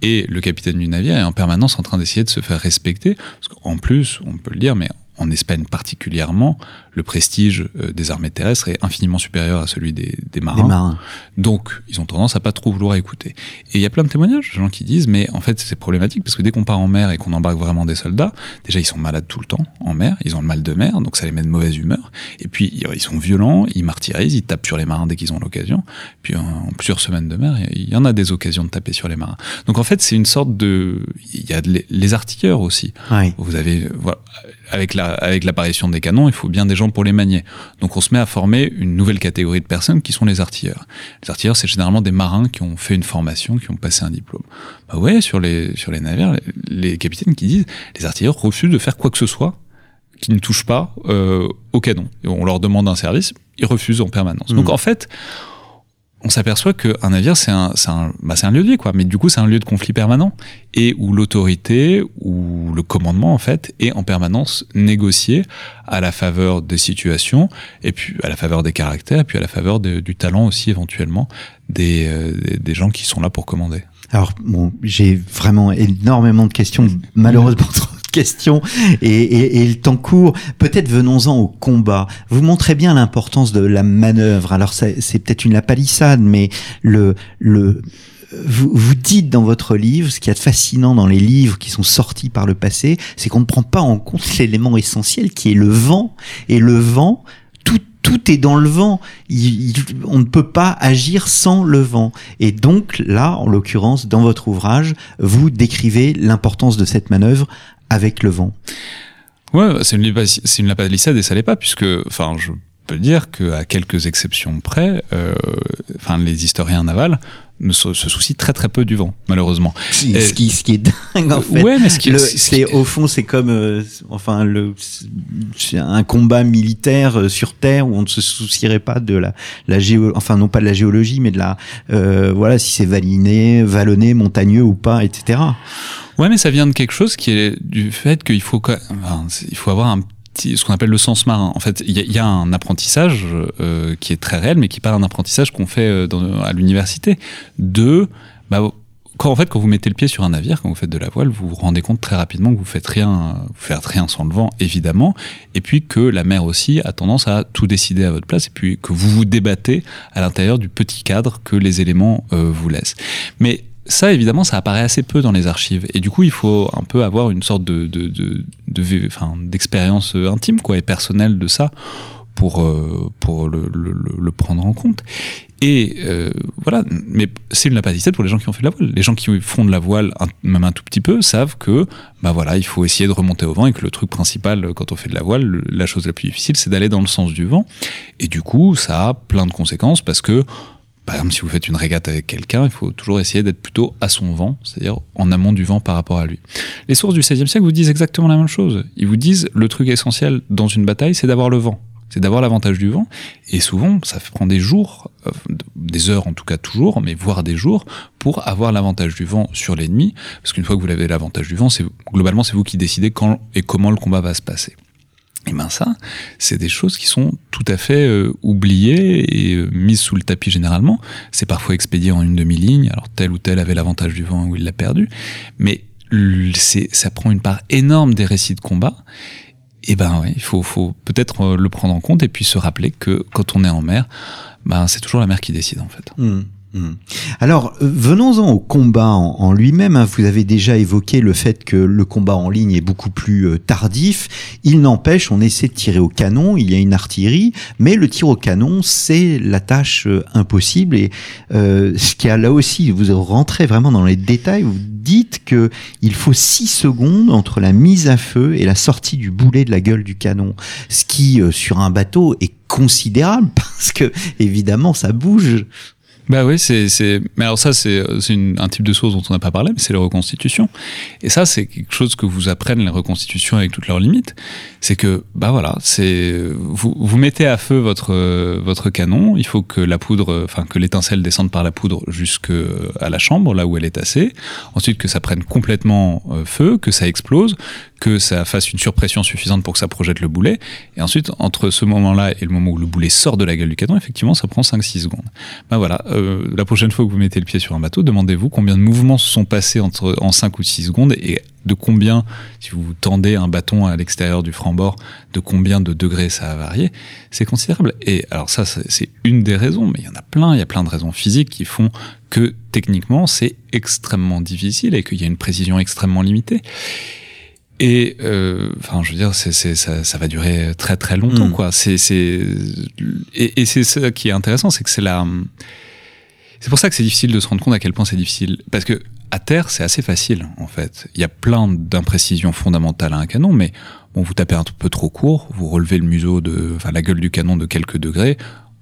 et le capitaine du navire est en permanence en train d'essayer de se faire respecter. Parce qu'en plus, on peut le dire, mais en Espagne particulièrement, le prestige euh, des armées terrestres est infiniment supérieur à celui des, des, marins. Des marins. Donc, ils ont tendance à pas trop vouloir écouter. Et il y a plein de témoignages de gens qui disent, mais en fait, c'est problématique parce que dès qu'on part en mer et qu'on embarque vraiment des soldats, déjà, ils sont malades tout le temps en mer, ils ont le mal de mer, donc ça les met de mauvaise humeur. Et puis, ils sont violents, ils martyrisent, ils tapent sur les marins dès qu'ils ont l'occasion. Puis, en plusieurs semaines de mer, il y en a des occasions de taper sur les marins. Donc, en fait, c'est une sorte de, il y a les artilleurs aussi. Oui. Vous avez, voilà, avec la, avec l'apparition des canons, il faut bien des gens pour les manier. Donc on se met à former une nouvelle catégorie de personnes qui sont les artilleurs. Les artilleurs, c'est généralement des marins qui ont fait une formation, qui ont passé un diplôme. Bah ouais, sur les, sur les navires, les, capitaines qui disent, les artilleurs refusent de faire quoi que ce soit qui ne touche pas euh, au canon. Et on leur demande un service, ils refusent en permanence. Mmh. Donc en fait, on s'aperçoit qu'un navire, c'est un, un, bah, un lieu de vie, quoi. Mais du coup, c'est un lieu de conflit permanent et où l'autorité ou le commandement, en fait, est en permanence négocié à la faveur des situations et puis à la faveur des caractères puis à la faveur du talent aussi éventuellement des, euh, des gens qui sont là pour commander. Alors bon, j'ai vraiment énormément de questions, malheureusement trop de questions, et, et, et le temps court. Peut-être venons-en au combat. Vous montrez bien l'importance de la manœuvre. Alors c'est peut-être une la palissade, mais le le vous, vous dites dans votre livre, ce qui est fascinant dans les livres qui sont sortis par le passé, c'est qu'on ne prend pas en compte l'élément essentiel qui est le vent. Et le vent, tout, tout est dans le vent. Il, il, on ne peut pas agir sans le vent. Et donc là, en l'occurrence, dans votre ouvrage, vous décrivez l'importance de cette manœuvre avec le vent. Ouais, c'est une, c'est une palissade et ça l'est pas, puisque, enfin, je peux dire qu'à quelques exceptions près, euh, enfin, les historiens navals ne se, se, soucient très très peu du vent, malheureusement. Si, ce, qui, ce qui est dingue en fait. Ouais, mais ce qui, le, c'est au fond c'est comme euh, enfin le c'est un combat militaire euh, sur terre où on ne se soucierait pas de la la géo enfin non pas de la géologie mais de la euh, voilà si c'est valiné, vallonné, montagneux ou pas, etc. Ouais, mais ça vient de quelque chose qui est du fait qu'il faut il faut avoir un ce qu'on appelle le sens marin. En fait, il y, a un apprentissage euh, qui est très réel, mais qui n'est pas un apprentissage qu'on fait dans, à l'université. De, bah, quand en fait, quand vous mettez le pied sur un navire, quand vous faites de la voile, vous vous rendez compte très rapidement que vous faites rien, vous faites rien sans le vent, évidemment, et puis que la mer aussi a tendance à tout décider à votre place, et puis que vous vous débattez à l'intérieur du petit cadre que les éléments euh, vous laissent. Mais ça, évidemment, ça apparaît assez peu dans les archives. Et du coup, il faut un peu avoir une sorte de, de, de, de enfin, d'expérience intime, quoi, et personnelle de ça pour, euh, pour le, le, le, prendre en compte. Et euh, voilà, mais c'est une lapidité pour les gens qui ont fait de la voile. Les gens qui font de la voile, même un tout petit peu, savent que, bah voilà, il faut essayer de remonter au vent et que le truc principal quand on fait de la voile, la chose la plus difficile, c'est d'aller dans le sens du vent. Et du coup, ça a plein de conséquences parce que par exemple, si vous faites une régate avec quelqu'un, il faut toujours essayer d'être plutôt à son vent, c'est-à-dire en amont du vent par rapport à lui. Les sources du XVIe siècle vous disent exactement la même chose. Ils vous disent le truc essentiel dans une bataille, c'est d'avoir le vent. C'est d'avoir l'avantage du vent. Et souvent, ça prend des jours, euh, des heures en tout cas toujours, mais voire des jours, pour avoir l'avantage du vent sur l'ennemi. Parce qu'une fois que vous avez l'avantage du vent, c'est globalement, c'est vous qui décidez quand et comment le combat va se passer. Et ben ça, c'est des choses qui sont tout à fait euh, oubliées et euh, mises sous le tapis généralement. C'est parfois expédié en une demi-ligne, alors tel ou tel avait l'avantage du vent ou il l'a perdu, mais ça prend une part énorme des récits de combat. Et ben ouais, il faut, faut peut-être le prendre en compte et puis se rappeler que quand on est en mer, ben c'est toujours la mer qui décide en fait. Mmh. Mmh. Alors, venons-en au combat en, lui-même. Hein. Vous avez déjà évoqué le fait que le combat en ligne est beaucoup plus euh, tardif. Il n'empêche, on essaie de tirer au canon, il y a une artillerie, mais le tir au canon, c'est la tâche euh, impossible. Et euh, ce qui a là aussi, vous rentrez vraiment dans les détails, vous dites que il faut six secondes entre la mise à feu et la sortie du boulet de la gueule du canon. Ce qui, euh, sur un bateau, est considérable parce que, évidemment, ça bouge Bah oui, c'est, mais alors ça, c'est, un type de source dont on n'a pas parlé, mais c'est les reconstitutions. Et ça, c'est quelque chose que vous apprennent les reconstitutions avec toutes leurs limites. C'est que, bah voilà, c'est, vous, vous mettez à feu votre, votre canon. Il faut que la poudre, enfin, que l'étincelle descende par la poudre jusque à la chambre, là où elle est tassée. Ensuite, que ça prenne complètement euh, feu, que ça explose, que ça fasse une surpression suffisante pour que ça projette le boulet. Et ensuite, entre ce moment-là et le moment où le boulet sort de la gueule du canon, effectivement, ça prend 5-6 secondes. Ben voilà, euh, la prochaine fois que vous mettez le pied sur un bateau, demandez-vous combien de mouvements se sont passés entre, en 5 ou 6 secondes et de combien, si vous tendez un bâton à l'extérieur du franc-bord, de combien de degrés ça a varié. C'est considérable. Et alors ça, c'est c'est une des raisons, mais il y en a plein, il y a plein de raisons physiques qui font que techniquement, c'est extrêmement difficile et qu'il y a une précision extrêmement limitée. Et euh, enfin, je veux dire, c'est, c'est, ça, ça va durer très très longtemps, Mm. quoi. C'est, c'est, et, et c'est ça qui est intéressant, c'est que c'est la. C'est pour ça que c'est difficile de se rendre compte à quel point c'est difficile, parce que à terre, c'est assez facile en fait. Il y a plein d'imprécisions fondamentales à un canon, mais bon, vous tapez un peu trop court, vous relevez le museau de, enfin la gueule du canon de quelques degrés,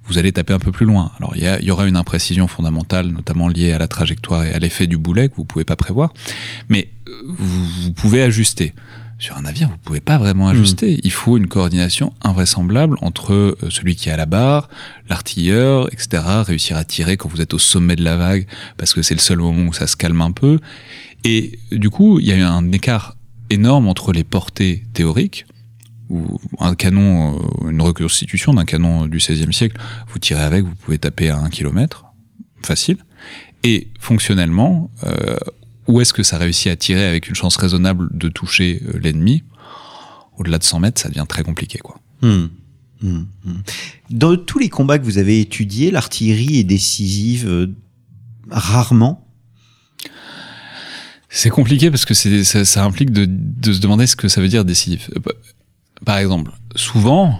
vous allez taper un peu plus loin. Alors il y, aura une imprécision fondamentale, notamment liée à la trajectoire et à l'effet du boulet que vous pouvez pas prévoir, mais euh, vous, vous pouvez ajuster. Sur un navire, vous pouvez pas vraiment ajuster. Il faut une coordination invraisemblable entre euh, celui qui est à la barre, l'artilleur, etc. Réussir à tirer quand vous êtes au sommet de la vague, parce que c'est le seul moment où ça se calme un peu. Et du coup, il y a eu un écart énorme entre les portées théoriques, où un canon, euh, une reconstitution d'un canon du XVIe siècle, vous tirez avec, vous pouvez taper à un kilomètre, facile. Et fonctionnellement, euh, où est-ce que ça réussit à tirer avec une chance raisonnable de toucher euh, l'ennemi? Au-delà de 100 mètres, ça devient très compliqué, quoi. Hmm. Hmm, hmm. Dans tous les combats que vous avez étudiés, l'artillerie est décisive euh, rarement? C'est compliqué parce que ça, ça implique de, de se demander ce que ça veut dire décisif. Par exemple, souvent,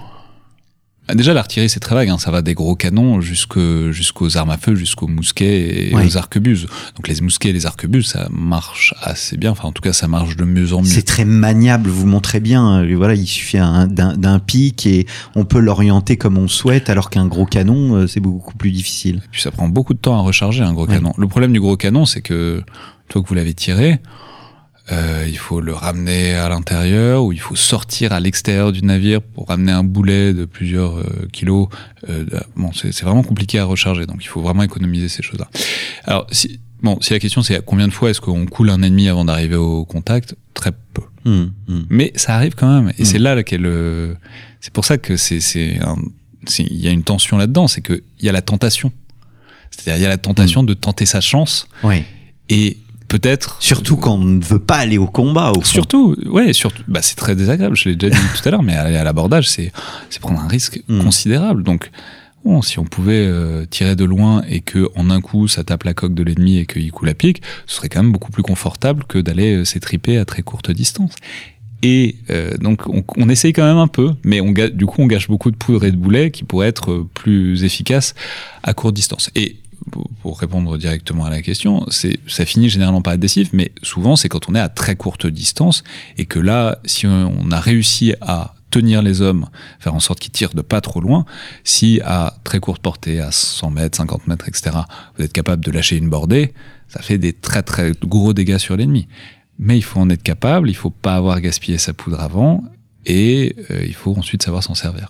ah, déjà l'artillerie c'est très vague, hein, ça va des gros canons jusqu'aux armes à feu, jusqu'aux mousquets et Ouais. aux arquebuses. Donc les mousquets et les arquebuses, ça marche assez bien. Enfin, en tout cas, ça marche de mieux en mieux. C'est très maniable, vous montrez bien. Voilà, il suffit un- d'un pic et on peut l'orienter comme on souhaite, alors qu'un gros canon, euh, c'est beaucoup plus difficile. Puis ça prend beaucoup de temps à recharger un gros Ouais. canon. Le problème du gros canon, c'est que une fois que vous l'avez tiré, euh, il faut le ramener à l'intérieur ou il faut sortir à l'extérieur du navire pour ramener un boulet de plusieurs euh, kilos. Euh, bon, c'est vraiment compliqué à recharger, donc il faut vraiment économiser ces choses-là. Alors, si, bon, si la question c'est à combien de fois est-ce qu'on coule un ennemi avant d'arriver au contact, très peu. Hmm, hmm. Mais ça arrive quand même, et Mm. c'est là qu'est le. C'est pour ça que c'est c'est il y a une tension là-dedans, c'est que il y a la tentation. C'est-à-dire il y a la tentation de tenter sa chance Ouais. et peut-être. Surtout quand on ne veut pas aller au combat, au. Surtout, ouais, surtout, bah c'est très désagréable. Je l'ai déjà dit tout à l'heure, mais aller à l'abordage, c'est c'est prendre un risque Mm. considérable. Donc, bon, si on pouvait euh, tirer de loin et que en un coup ça tape la coque de l'ennemi et qu'il coule à pic, ce serait quand même beaucoup plus confortable que d'aller euh, s'étriper à très courte distance. Et euh, donc on, on essaye quand même un peu, mais on, du coup on gâche beaucoup de poudre et de boulets qui pourraient être plus efficaces à courte distance. Et pour- répondre directement à la question, c'est ça finit généralement par être décisif, mais souvent c'est quand on est à très courte distance et que là, si on on a réussi à tenir les hommes, faire en sorte qu'ils tirent de pas trop loin, si à très courte portée, à 100 mètres, 50 mètres, etc., vous êtes capable de lâcher une bordée, ça fait des très très gros dégâts sur l'ennemi. Mais il faut en être capable, il faut pas avoir gaspillé sa poudre avant, et euh, il faut ensuite savoir s'en servir.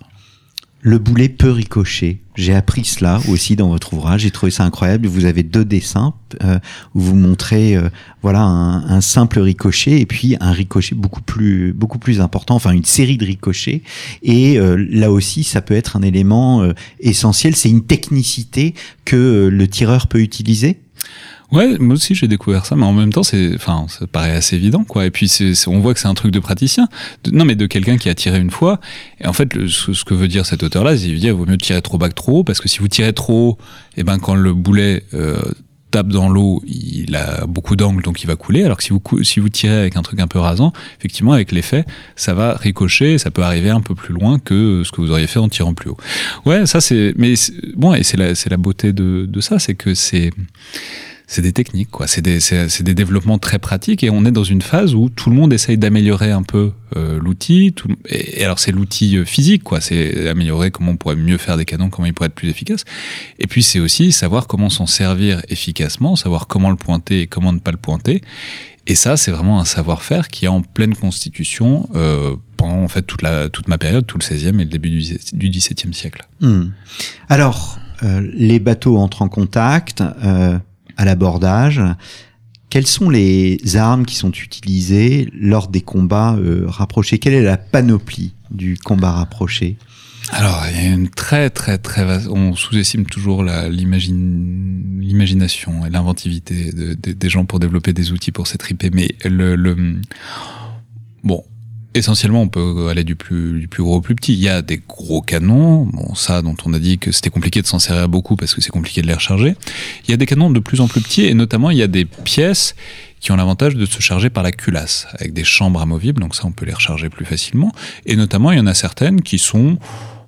Le boulet peut ricocher. J'ai appris cela aussi dans votre ouvrage. J'ai trouvé ça incroyable. Vous avez deux dessins euh, où vous montrez euh, voilà un, un simple ricochet et puis un ricochet beaucoup plus beaucoup plus important. Enfin une série de ricochets. Et euh, là aussi, ça peut être un élément euh, essentiel. C'est une technicité que euh, le tireur peut utiliser? Ouais, moi aussi j'ai découvert ça, mais en même temps, c'est, enfin, ça paraît assez évident, quoi. Et puis, c'est, c'est- on voit que c'est un truc de praticien. Non, mais de quelqu'un qui a tiré une fois. Et en fait, ce, que veut dire cet auteur-là, c'est qu'il vaut mieux tirer trop bas que trop haut, parce que si vous tirez trop haut, et ben, quand le boulet euh, tape dans l'eau, il a beaucoup d'angles, donc il va couler. Alors que si vous, si vous tirez avec un truc un peu rasant, effectivement, avec l'effet, ça va ricocher, ça peut arriver un peu plus loin que ce que vous auriez fait en tirant plus haut. Ouais, ça c'est, mais bon, et c'est la, c'est la beauté de, de ça, c'est que c'est, c'est des techniques, quoi. C'est des, des développements très pratiques et on est dans une phase où tout le monde essaye d'améliorer un peu euh, l'outil. Et, alors c'est l'outil euh, physique, quoi. C'est améliorer comment on pourrait mieux faire des canons, comment il pourrait être plus efficace. Et puis c'est aussi savoir comment s'en servir efficacement, savoir comment le pointer et comment ne pas le pointer. Et ça, c'est vraiment un savoir-faire qui est en pleine constitution euh, pendant en fait toute la toute ma période, tout le 16e et le début du, du 17e siècle. Hmm. Alors, euh, les bateaux entrent en contact. Euh, à l'abordage. Quelles sont les armes qui sont utilisées lors des combats euh, rapprochés? Quelle est la panoplie du combat rapproché? Alors, il y a une très, très, très vaste... On sous-estime toujours l'imagination et l'inventivité des gens pour développer des outils pour s'étriper. Mais le, le... Bon, essentiellement, on peut aller du plus, du plus gros au plus petit. Il y a des gros canons, bon, ça dont on a dit que c'était compliqué de s'en servir beaucoup parce que c'est compliqué de les recharger. Il y a des canons de plus en plus petits et notamment il y a des pièces qui ont l'avantage de se charger par la culasse avec des chambres amovibles, donc ça on peut les recharger plus facilement. Et notamment il y en a certaines qui sont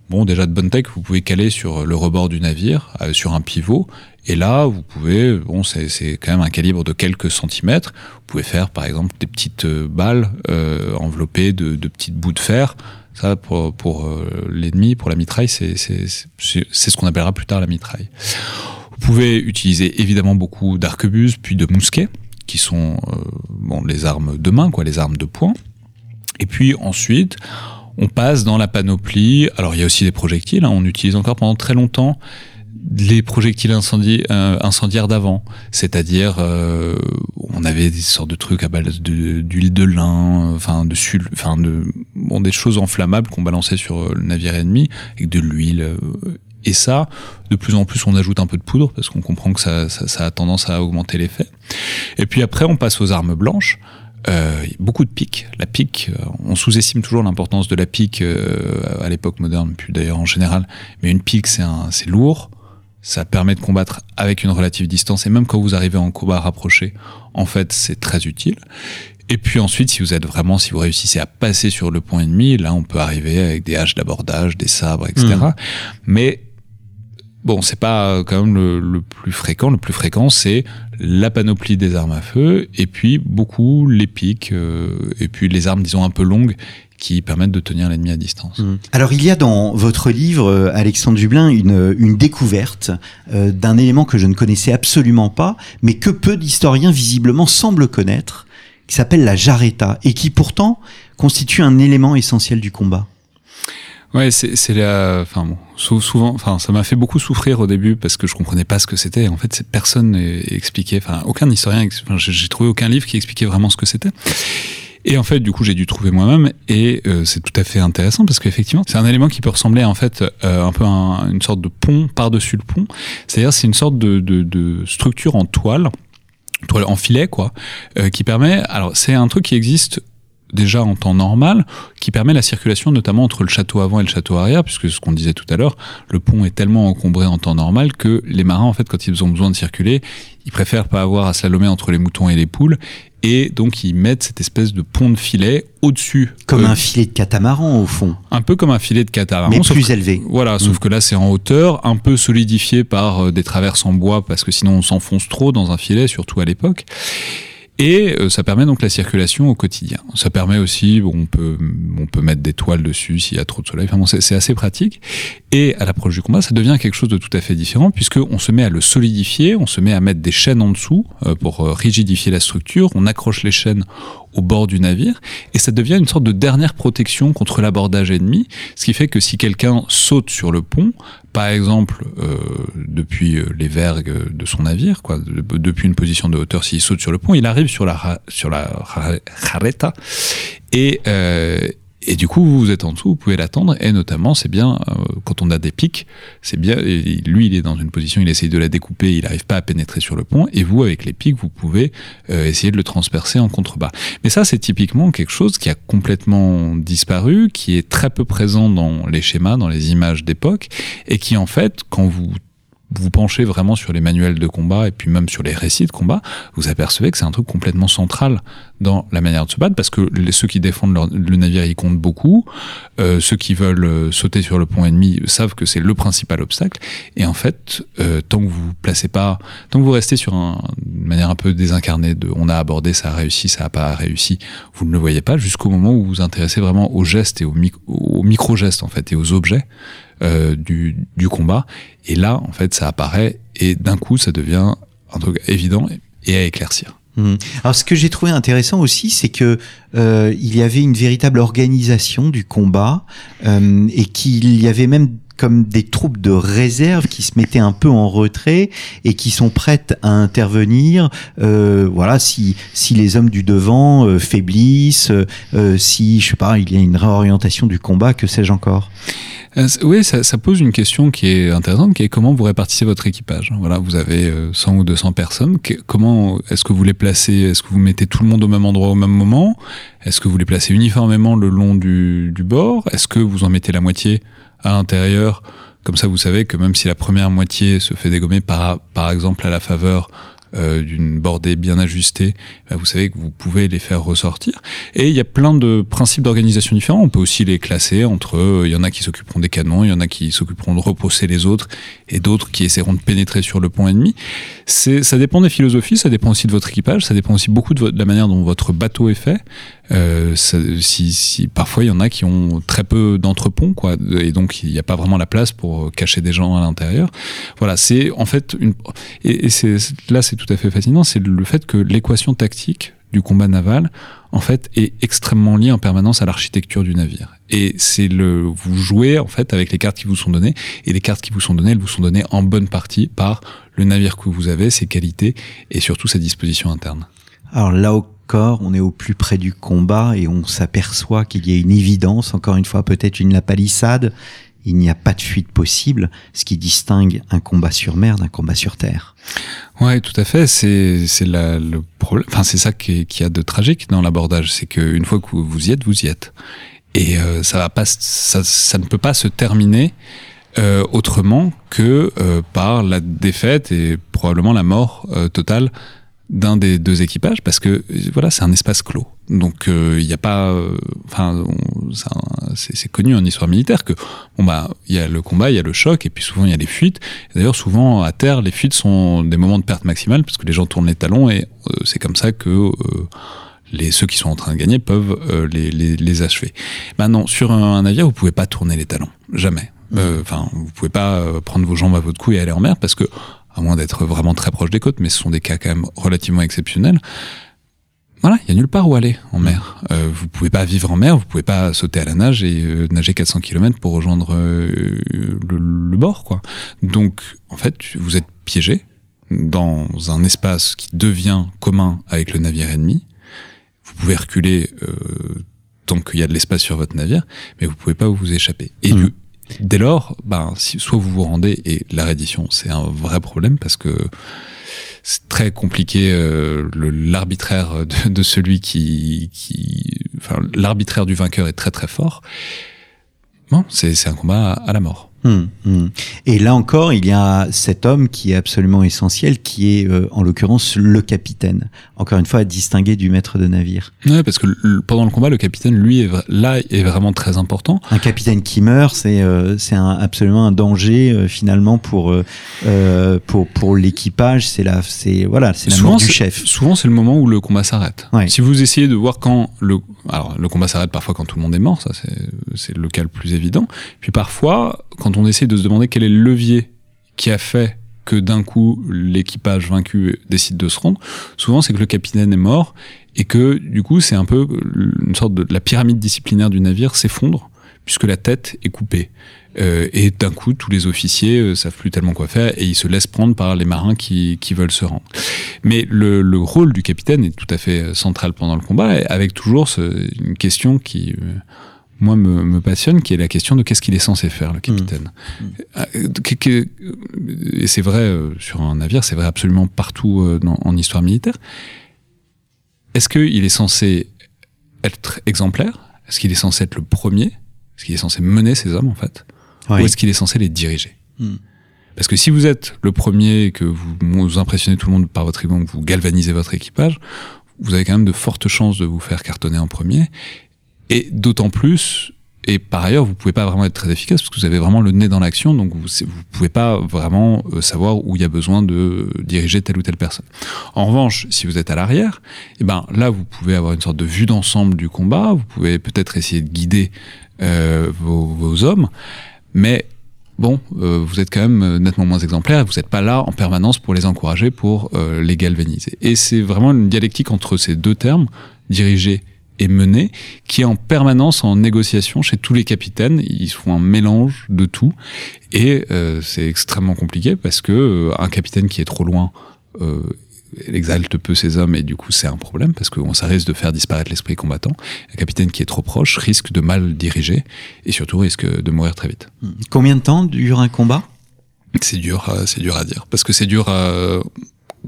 bon déjà de bonne tech, vous pouvez caler sur le rebord du navire, euh, sur un pivot, et là, vous pouvez, bon, c'est quand même un calibre de quelques centimètres. Vous pouvez faire, par exemple, des petites euh, balles euh, enveloppées de, de petites bouts de fer. Ça, pour, pour euh, l'ennemi, pour la mitraille, c'est ce qu'on appellera plus tard la mitraille. Vous pouvez utiliser évidemment beaucoup d'arquebuses, puis de mousquets, qui sont euh, bon, les armes de main, quoi, les armes de poing. Et puis ensuite, on passe dans la panoplie. Alors il y a aussi des projectiles. Hein. On utilise encore pendant très longtemps les projectiles incendie, euh, incendiaires d'avant, c'est-à-dire euh, on avait des sortes de trucs à base d'huile de, lin, enfin de sul, enfin de bon des choses enflammables qu'on balançait sur euh, le navire ennemi avec de l'huile. Euh, et ça, de plus en plus, on ajoute un peu de poudre parce qu'on comprend que ça, ça, ça, a tendance à augmenter l'effet. Et puis après, on passe aux armes blanches. Euh, beaucoup de piques. La pique, on sous-estime toujours l'importance de la pique à l'époque moderne, puis d'ailleurs en général. Mais une pique, c'est lourd, ça permet de combattre avec une relative distance et même quand vous arrivez en combat rapproché, en fait, c'est très utile. Et puis ensuite, si vous êtes vraiment, si vous réussissez à passer sur le point ennemi, là, on peut arriver avec des haches d'abordage, des sabres, etc. Mmh. Mais bon, c'est pas quand même le, le, plus fréquent. Le plus fréquent, c'est la panoplie des armes à feu et puis beaucoup les piques euh, et puis les armes, disons, un peu longues qui permettent de tenir l'ennemi à distance. Mmh. Alors il y a dans votre livre, euh, Alexandre Dublin, une, une découverte euh, d'un élément que je ne connaissais absolument pas, mais que peu d'historiens visiblement semblent connaître, qui s'appelle la jarreta, et qui pourtant constitue un élément essentiel du combat. Ouais, c'est la, enfin bon, souvent, enfin ça m'a fait beaucoup souffrir au début parce que je comprenais pas ce que c'était. En fait, personne expliquait, enfin aucun historien, enfin, j'ai trouvé aucun livre qui expliquait vraiment ce que c'était. Et en fait, du coup, j'ai dû trouver moi-même, et euh, c'est tout à fait intéressant parce qu'effectivement, c'est un élément qui peut ressembler en fait euh, un peu à une sorte de pont par-dessus le pont. C'est-à-dire, c'est une sorte de, de, de, structure en toile, toile en filet, quoi, euh, qui permet. Alors, c'est un truc qui existe déjà en temps normal, qui permet la circulation notamment entre le château avant et le château arrière, puisque ce qu'on disait tout à l'heure, le pont est tellement encombré en temps normal que les marins, en fait, quand ils ont besoin de circuler, ils préfèrent pas avoir à slalomer entre les moutons et les poules, et donc ils mettent cette espèce de pont de filet au-dessus. Comme euh, un filet de catamaran au fond. Un peu comme un filet de catamaran. Mais plus élevé. Voilà, sauf mm. que là c'est en hauteur, un peu solidifié par euh, des traverses en bois parce que sinon on s'enfonce trop dans un filet, surtout à l'époque. Et euh, ça permet donc la circulation au quotidien. Ça permet aussi, on peut, on peut mettre des toiles dessus s'il y a trop de soleil. Enfin c'est assez pratique. Et à l'approche du combat, ça devient quelque chose de tout à fait différent puisque on se met à le solidifier, on se met à mettre des chaînes en dessous euh, pour euh, rigidifier la structure. On accroche les chaînes au bord du navire et ça devient une sorte de dernière protection contre l'abordage ennemi. Ce qui fait que si quelqu'un saute sur le pont, par exemple euh, depuis euh, les vergues de son navire, quoi, de, depuis une position de hauteur, s'il saute sur le pont, il arrive sur la sur la jarreta et euh, et du coup, vous êtes en dessous, vous pouvez l'attendre. Et notamment, c'est bien euh, quand on a des pics, c'est bien. lui, il est dans une position, il essaye de la découper, il n'arrive pas à pénétrer sur le pont. Et vous, avec les pics, vous pouvez euh, essayer de le transpercer en contrebas. Mais ça, c'est typiquement quelque chose qui a complètement disparu, qui est très peu présent dans les schémas, dans les images d'époque, et qui en fait, quand vous vous penchez vraiment sur les manuels de combat et puis même sur les récits de combat, vous apercevez que c'est un truc complètement central dans la manière de se battre parce que ceux qui défendent le navire y comptent beaucoup, euh, ceux qui veulent euh, sauter sur le pont ennemi savent que c'est le principal obstacle et en fait, euh, tant que vous déplacez pas, tant que vous restez sur un, une manière un peu désincarnée de on a abordé, ça a réussi, ça a pas réussi, vous ne le voyez pas jusqu'au moment où vous vous intéressez vraiment aux gestes et aux, aux micro-gestes en fait et aux objets euh, du, du combat. Et là, en fait, ça apparaît et d'un coup, ça devient un truc évident et à éclaircir. Mmh. Alors ce que j'ai trouvé intéressant aussi, c'est que euh, il y avait une véritable organisation du combat euh, et qu'il y avait même comme des troupes de réserve qui se mettaient un peu en retrait et qui sont prêtes à intervenir. Euh, voilà, si si les hommes du devant euh, faiblissent, euh, si je sais pas, il y a une réorientation du combat, que sais-je encore? Oui, ça, pose une question qui est intéressante, qui est comment vous répartissez votre équipage? Voilà, vous avez 100 ou 200 personnes. comment est-ce que vous les placez Est-ce que vous mettez tout le monde au même endroit au même moment? Est-ce que vous les placez uniformément le long du bord? Est-ce que vous en mettez la moitié à l'intérieur. Comme ça, vous savez que même si la première moitié se fait dégommer par, par exemple à la faveur euh, d'une bordée bien ajustée, bah, vous savez que vous pouvez les faire ressortir. Et il y a plein de principes d'organisation différents. On peut aussi les classer entre, euh, il y en a qui s'occuperont des canons, il y en a qui s'occuperont de repousser les autres, et d'autres qui essaieront de pénétrer sur le pont ennemi. C'est, ça dépend des philosophies, ça dépend aussi de votre équipage, ça dépend aussi beaucoup de, de la manière dont votre bateau est fait. Euh, si, si, parfois il y en a qui ont très peu d'entrepont, quoi, et donc il n'y a pas vraiment la place pour cacher des gens à l'intérieur. Voilà, c'est en fait une, et, et c'est là c'est tout à fait fascinant, c'est le fait que l'équation tactique du combat naval, en fait, est extrêmement liée en permanence à l'architecture du navire. Et c'est le, vous jouez, en fait, avec les cartes qui vous sont données, et les cartes qui vous sont données, elles vous sont données en bonne partie par le navire que vous avez, ses qualités, et surtout sa disposition interne. Alors là on est au plus près du combat et on s'aperçoit qu'il y a une évidence, encore une fois, peut-être une la palissade, il n'y a pas de fuite possible, ce qui distingue un combat sur mer d'un combat sur terre. Ouais, tout à fait. C'est le problème. Enfin, c'est ça qui, qui a de tragique dans l'abordage, c'est qu'une fois que vous y êtes, vous y êtes. Et euh, ça ça, ne peut pas se terminer euh, autrement que euh, par la défaite et probablement la mort totale d'un des deux équipages parce que voilà c'est un espace clos. Donc il euh, n'y a pas enfin c'est connu en histoire militaire que bon bah il y a le combat il y a le choc et puis souvent il y a les fuites. D'ailleurs souvent à terre les fuites sont des moments de perte maximale parce que les gens tournent les talons et euh, c'est comme ça que euh, les ceux qui sont en train de gagner peuvent les, les, les, achever. Maintenant sur un, un, navire vous pouvez pas tourner les talons. Jamais. Enfin vous pouvez pas prendre vos jambes à votre cou et aller en mer parce que à moins d'être vraiment très proche des côtes, mais ce sont des cas quand même relativement exceptionnels. Voilà, il y a nulle part où aller en mer. Euh, vous pouvez pas vivre en mer, vous pouvez pas sauter à la nage et euh, nager 400 km pour rejoindre euh, le, le, bord, quoi. Donc, en fait, vous êtes piégé dans un espace qui devient commun avec le navire ennemi. Vous pouvez reculer euh, tant qu'il y a de l'espace sur votre navire, mais vous pouvez pas vous échapper. Et mmh. du, Dès lors, ben, si, soit vous vous rendez, et la reddition, c'est un vrai problème parce que c'est très compliqué euh, l'arbitraire de, celui qui, enfin, l'arbitraire du vainqueur est très très fort. Bon, c'est un combat à la mort. Hum, hum. Et là encore, il y a cet homme qui est absolument essentiel, qui est euh, en l'occurrence le capitaine. Encore une fois, à distinguer du maître de navire. Ouais, parce que le, pendant le combat, le capitaine, lui, est, là, est vraiment très important. Un capitaine qui meurt, c'est euh, c'est absolument un danger euh, finalement pour pour pour l'équipage. C'est la c'est voilà, c'est la souvent, mort du chef. Souvent, c'est le moment où le combat s'arrête. Ouais. Si vous essayez de voir quand le alors le combat s'arrête parfois quand tout le monde est mort, ça c'est c'est le cas le plus évident. Puis parfois quand on essaie de se demander quel est le levier qui a fait que d'un coup l'équipage vaincu décide de se rendre, souvent c'est que le capitaine est mort et que du coup c'est un peu une sorte de la pyramide disciplinaire du navire s'effondre puisque la tête est coupée. Euh, et d'un coup, tous les officiers euh, savent plus tellement quoi faire et ils se laissent prendre par les marins qui, veulent se rendre. Mais le, le, rôle du capitaine est tout à fait central pendant le combat, avec toujours une question qui euh, moi me, me, passionne, qui est la question de qu'est-ce qu'il est censé faire, le capitaine. Mmh. Et c'est vrai euh, sur un navire, c'est vrai absolument partout euh, dans, en histoire militaire. Est-ce qu'il est censé être exemplaire? Est-ce qu'il est censé être le premier? Est-ce qu'il est censé mener ses hommes, en fait? Oui. Ou est-ce qu'il est censé les diriger? Mmh. Parce que si vous êtes le premier et que vous, vous impressionnez tout le monde par votre que vous galvanisez votre équipage, vous avez quand même de fortes chances de vous faire cartonner en premier. Et d'autant plus et par ailleurs, vous pouvez pas vraiment être très efficace parce que vous avez vraiment le nez dans l'action, donc vous vous pouvez pas vraiment euh, savoir où il y a besoin de diriger telle ou telle personne. En revanche, si vous êtes à l'arrière, eh ben là, vous pouvez avoir une sorte de vue d'ensemble du combat. Vous pouvez peut-être essayer de guider euh, vos, hommes, mais bon, euh, vous êtes quand même nettement moins exemplaire. Vous n'êtes pas là en permanence pour les encourager, pour les galvaniser. Et c'est vraiment une dialectique entre ces deux termes, diriger est menée, qui est en permanence en négociation chez tous les capitaines. Ils font un mélange de tout, et euh, c'est extrêmement compliqué parce que euh, un capitaine qui est trop loin euh, exalte peu ses hommes et du coup c'est un problème parce que ça risque de faire disparaître l'esprit combattant. Un capitaine qui est trop proche risque de mal diriger et surtout risque de mourir très vite. Combien de temps dure un combat? C'est dur, c'est dur à dire parce que c'est dur à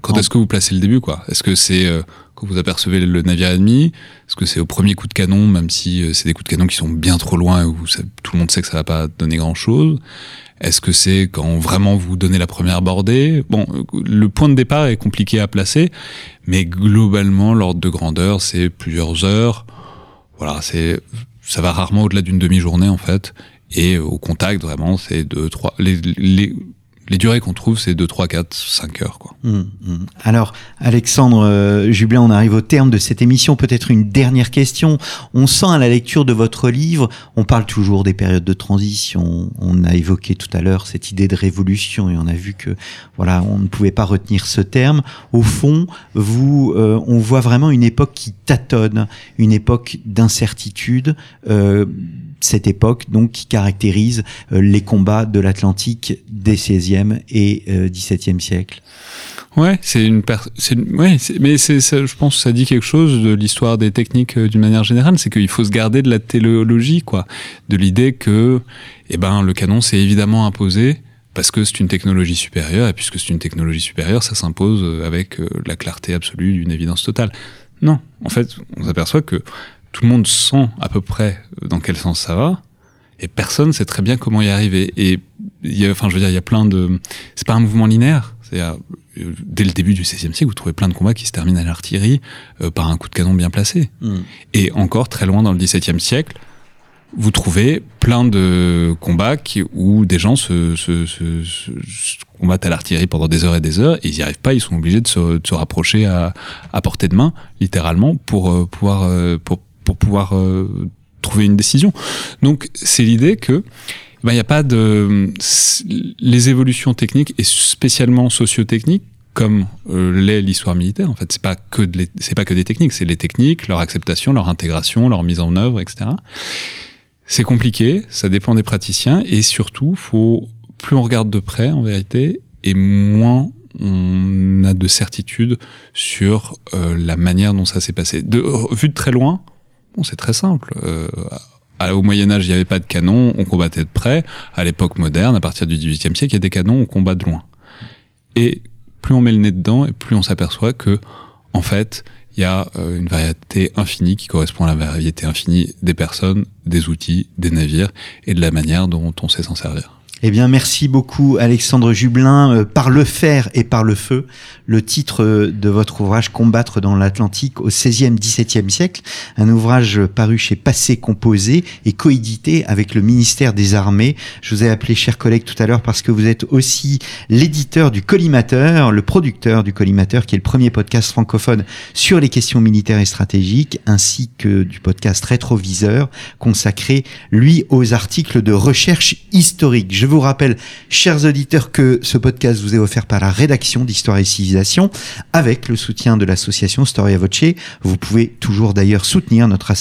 quand est-ce que vous placez le début, quoi? Est-ce que c'est quand vous apercevez le navire ennemi Est-ce que c'est au premier coup de canon, même si euh, c'est des coups de canon qui sont bien trop loin et où tout le monde sait que ça va pas donner grand-chose? Est-ce que c'est quand vraiment vous donnez la première bordée? Bon, le point de départ est compliqué à placer, mais globalement, l'ordre de grandeur, c'est plusieurs heures. Voilà, c'est ça va rarement au-delà d'une demi-journée en fait. Et au contact, vraiment, c'est deux, trois. Les, les, les durées qu'on trouve, c'est 2, 3, 4, 5 heures. Quoi. Mmh, mmh. Alors, Alexandre euh, on arrive au terme de cette émission. Peut-être une dernière question. On sent à la lecture de votre livre, on parle toujours des périodes de transition. On a évoqué tout à l'heure cette idée de révolution et on a vu que voilà, on ne pouvait pas retenir ce terme. Au fond, vous, euh, on voit vraiment une époque qui tâtonne, une époque d'incertitude. Euh, cette époque donc qui caractérise euh, les combats de l'Atlantique des 16e et euh, 17e siècles. Ouais, c'est une, per... ouais, mais c'est, je pense que ça dit quelque chose de l'histoire des techniques euh, d'une manière générale, c'est qu'il faut se garder de la téléologie, quoi, de l'idée que, eh ben, le canon s'est évidemment imposé parce que c'est une technologie supérieure, et puisque c'est une technologie supérieure, ça s'impose euh, avec la clarté absolue d'une évidence totale. Non, en fait, on s'aperçoit que tout le monde sent à peu près dans quel sens ça va, et personne sait très bien comment y arriver. Et il y a, enfin, je veux dire, il y a plein de, c'est pas un mouvement linéaire. C'est dès le début du XVIe siècle, vous trouvez plein de combats qui se terminent à l'artillerie euh, par un coup de canon bien placé. Mm. Et encore très loin dans le XVIIe siècle, vous trouvez plein de combats qui, où des gens se, se, se, se combattent à l'artillerie pendant des heures et des heures, et ils n'y arrivent pas, ils sont obligés de se, de se rapprocher à, à, portée de main, littéralement, pour euh, pouvoir euh, pour pour pouvoir euh, trouver une décision. Donc c'est l'idée que ben, il n'y a pas de les évolutions techniques et spécialement socio-techniques comme euh, l'est l'histoire militaire. En fait, c'est pas que c'est pas que des techniques, c'est les techniques, leur acceptation, leur intégration, leur mise en œuvre, etc. C'est compliqué, ça dépend des praticiens et surtout, faut plus on regarde de près en vérité et moins on a de certitude sur euh, la manière dont ça s'est passé. De, vu de très loin, Bon, c'est très simple. Euh, au Moyen Âge, il n'y avait pas de canon, on combattait de près. À l'époque moderne, à partir du XVIIIe siècle, il y a des canons, on combat de loin. Et plus on met le nez dedans, et plus on s'aperçoit que, en fait, il y a euh, une variété infinie qui correspond à la variété infinie des personnes, des outils, des navires et de la manière dont on sait s'en servir. Eh bien, merci beaucoup, Alexandre Jublin. Euh, par le fer et par le feu, le titre euh, de votre ouvrage Combattre dans l'Atlantique au XVIe, XVIIe siècle, un ouvrage paru chez Passé Composé et coédité avec le ministère des Armées. Je vous ai appelé cher collègue tout à l'heure parce que vous êtes aussi l'éditeur du Collimateur, le producteur du Collimateur, qui est le premier podcast francophone sur les questions militaires et stratégiques, ainsi que du podcast Rétroviseur, consacré, lui, aux articles de recherche historique. Je vous rappelle, chers auditeurs, que ce podcast vous est offert par la rédaction d'Histoire et Civilisation avec le soutien de l'association Storia Voce. Vous pouvez toujours d'ailleurs soutenir notre,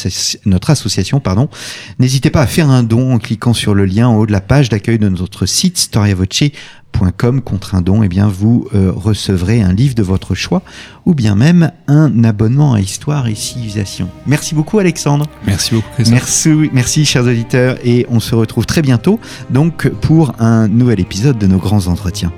notre association. pardon. N'hésitez pas à faire un don en cliquant sur le lien en haut de la page d'accueil de notre site storiavoce.com contre un don, eh bien vous euh, recevrez un livre de votre choix ou bien même un abonnement à Histoire et Civilisation. Merci beaucoup Alexandre. Merci beaucoup Merci, merci chers auditeurs et on se retrouve très bientôt donc pour un nouvel épisode de nos grands entretiens.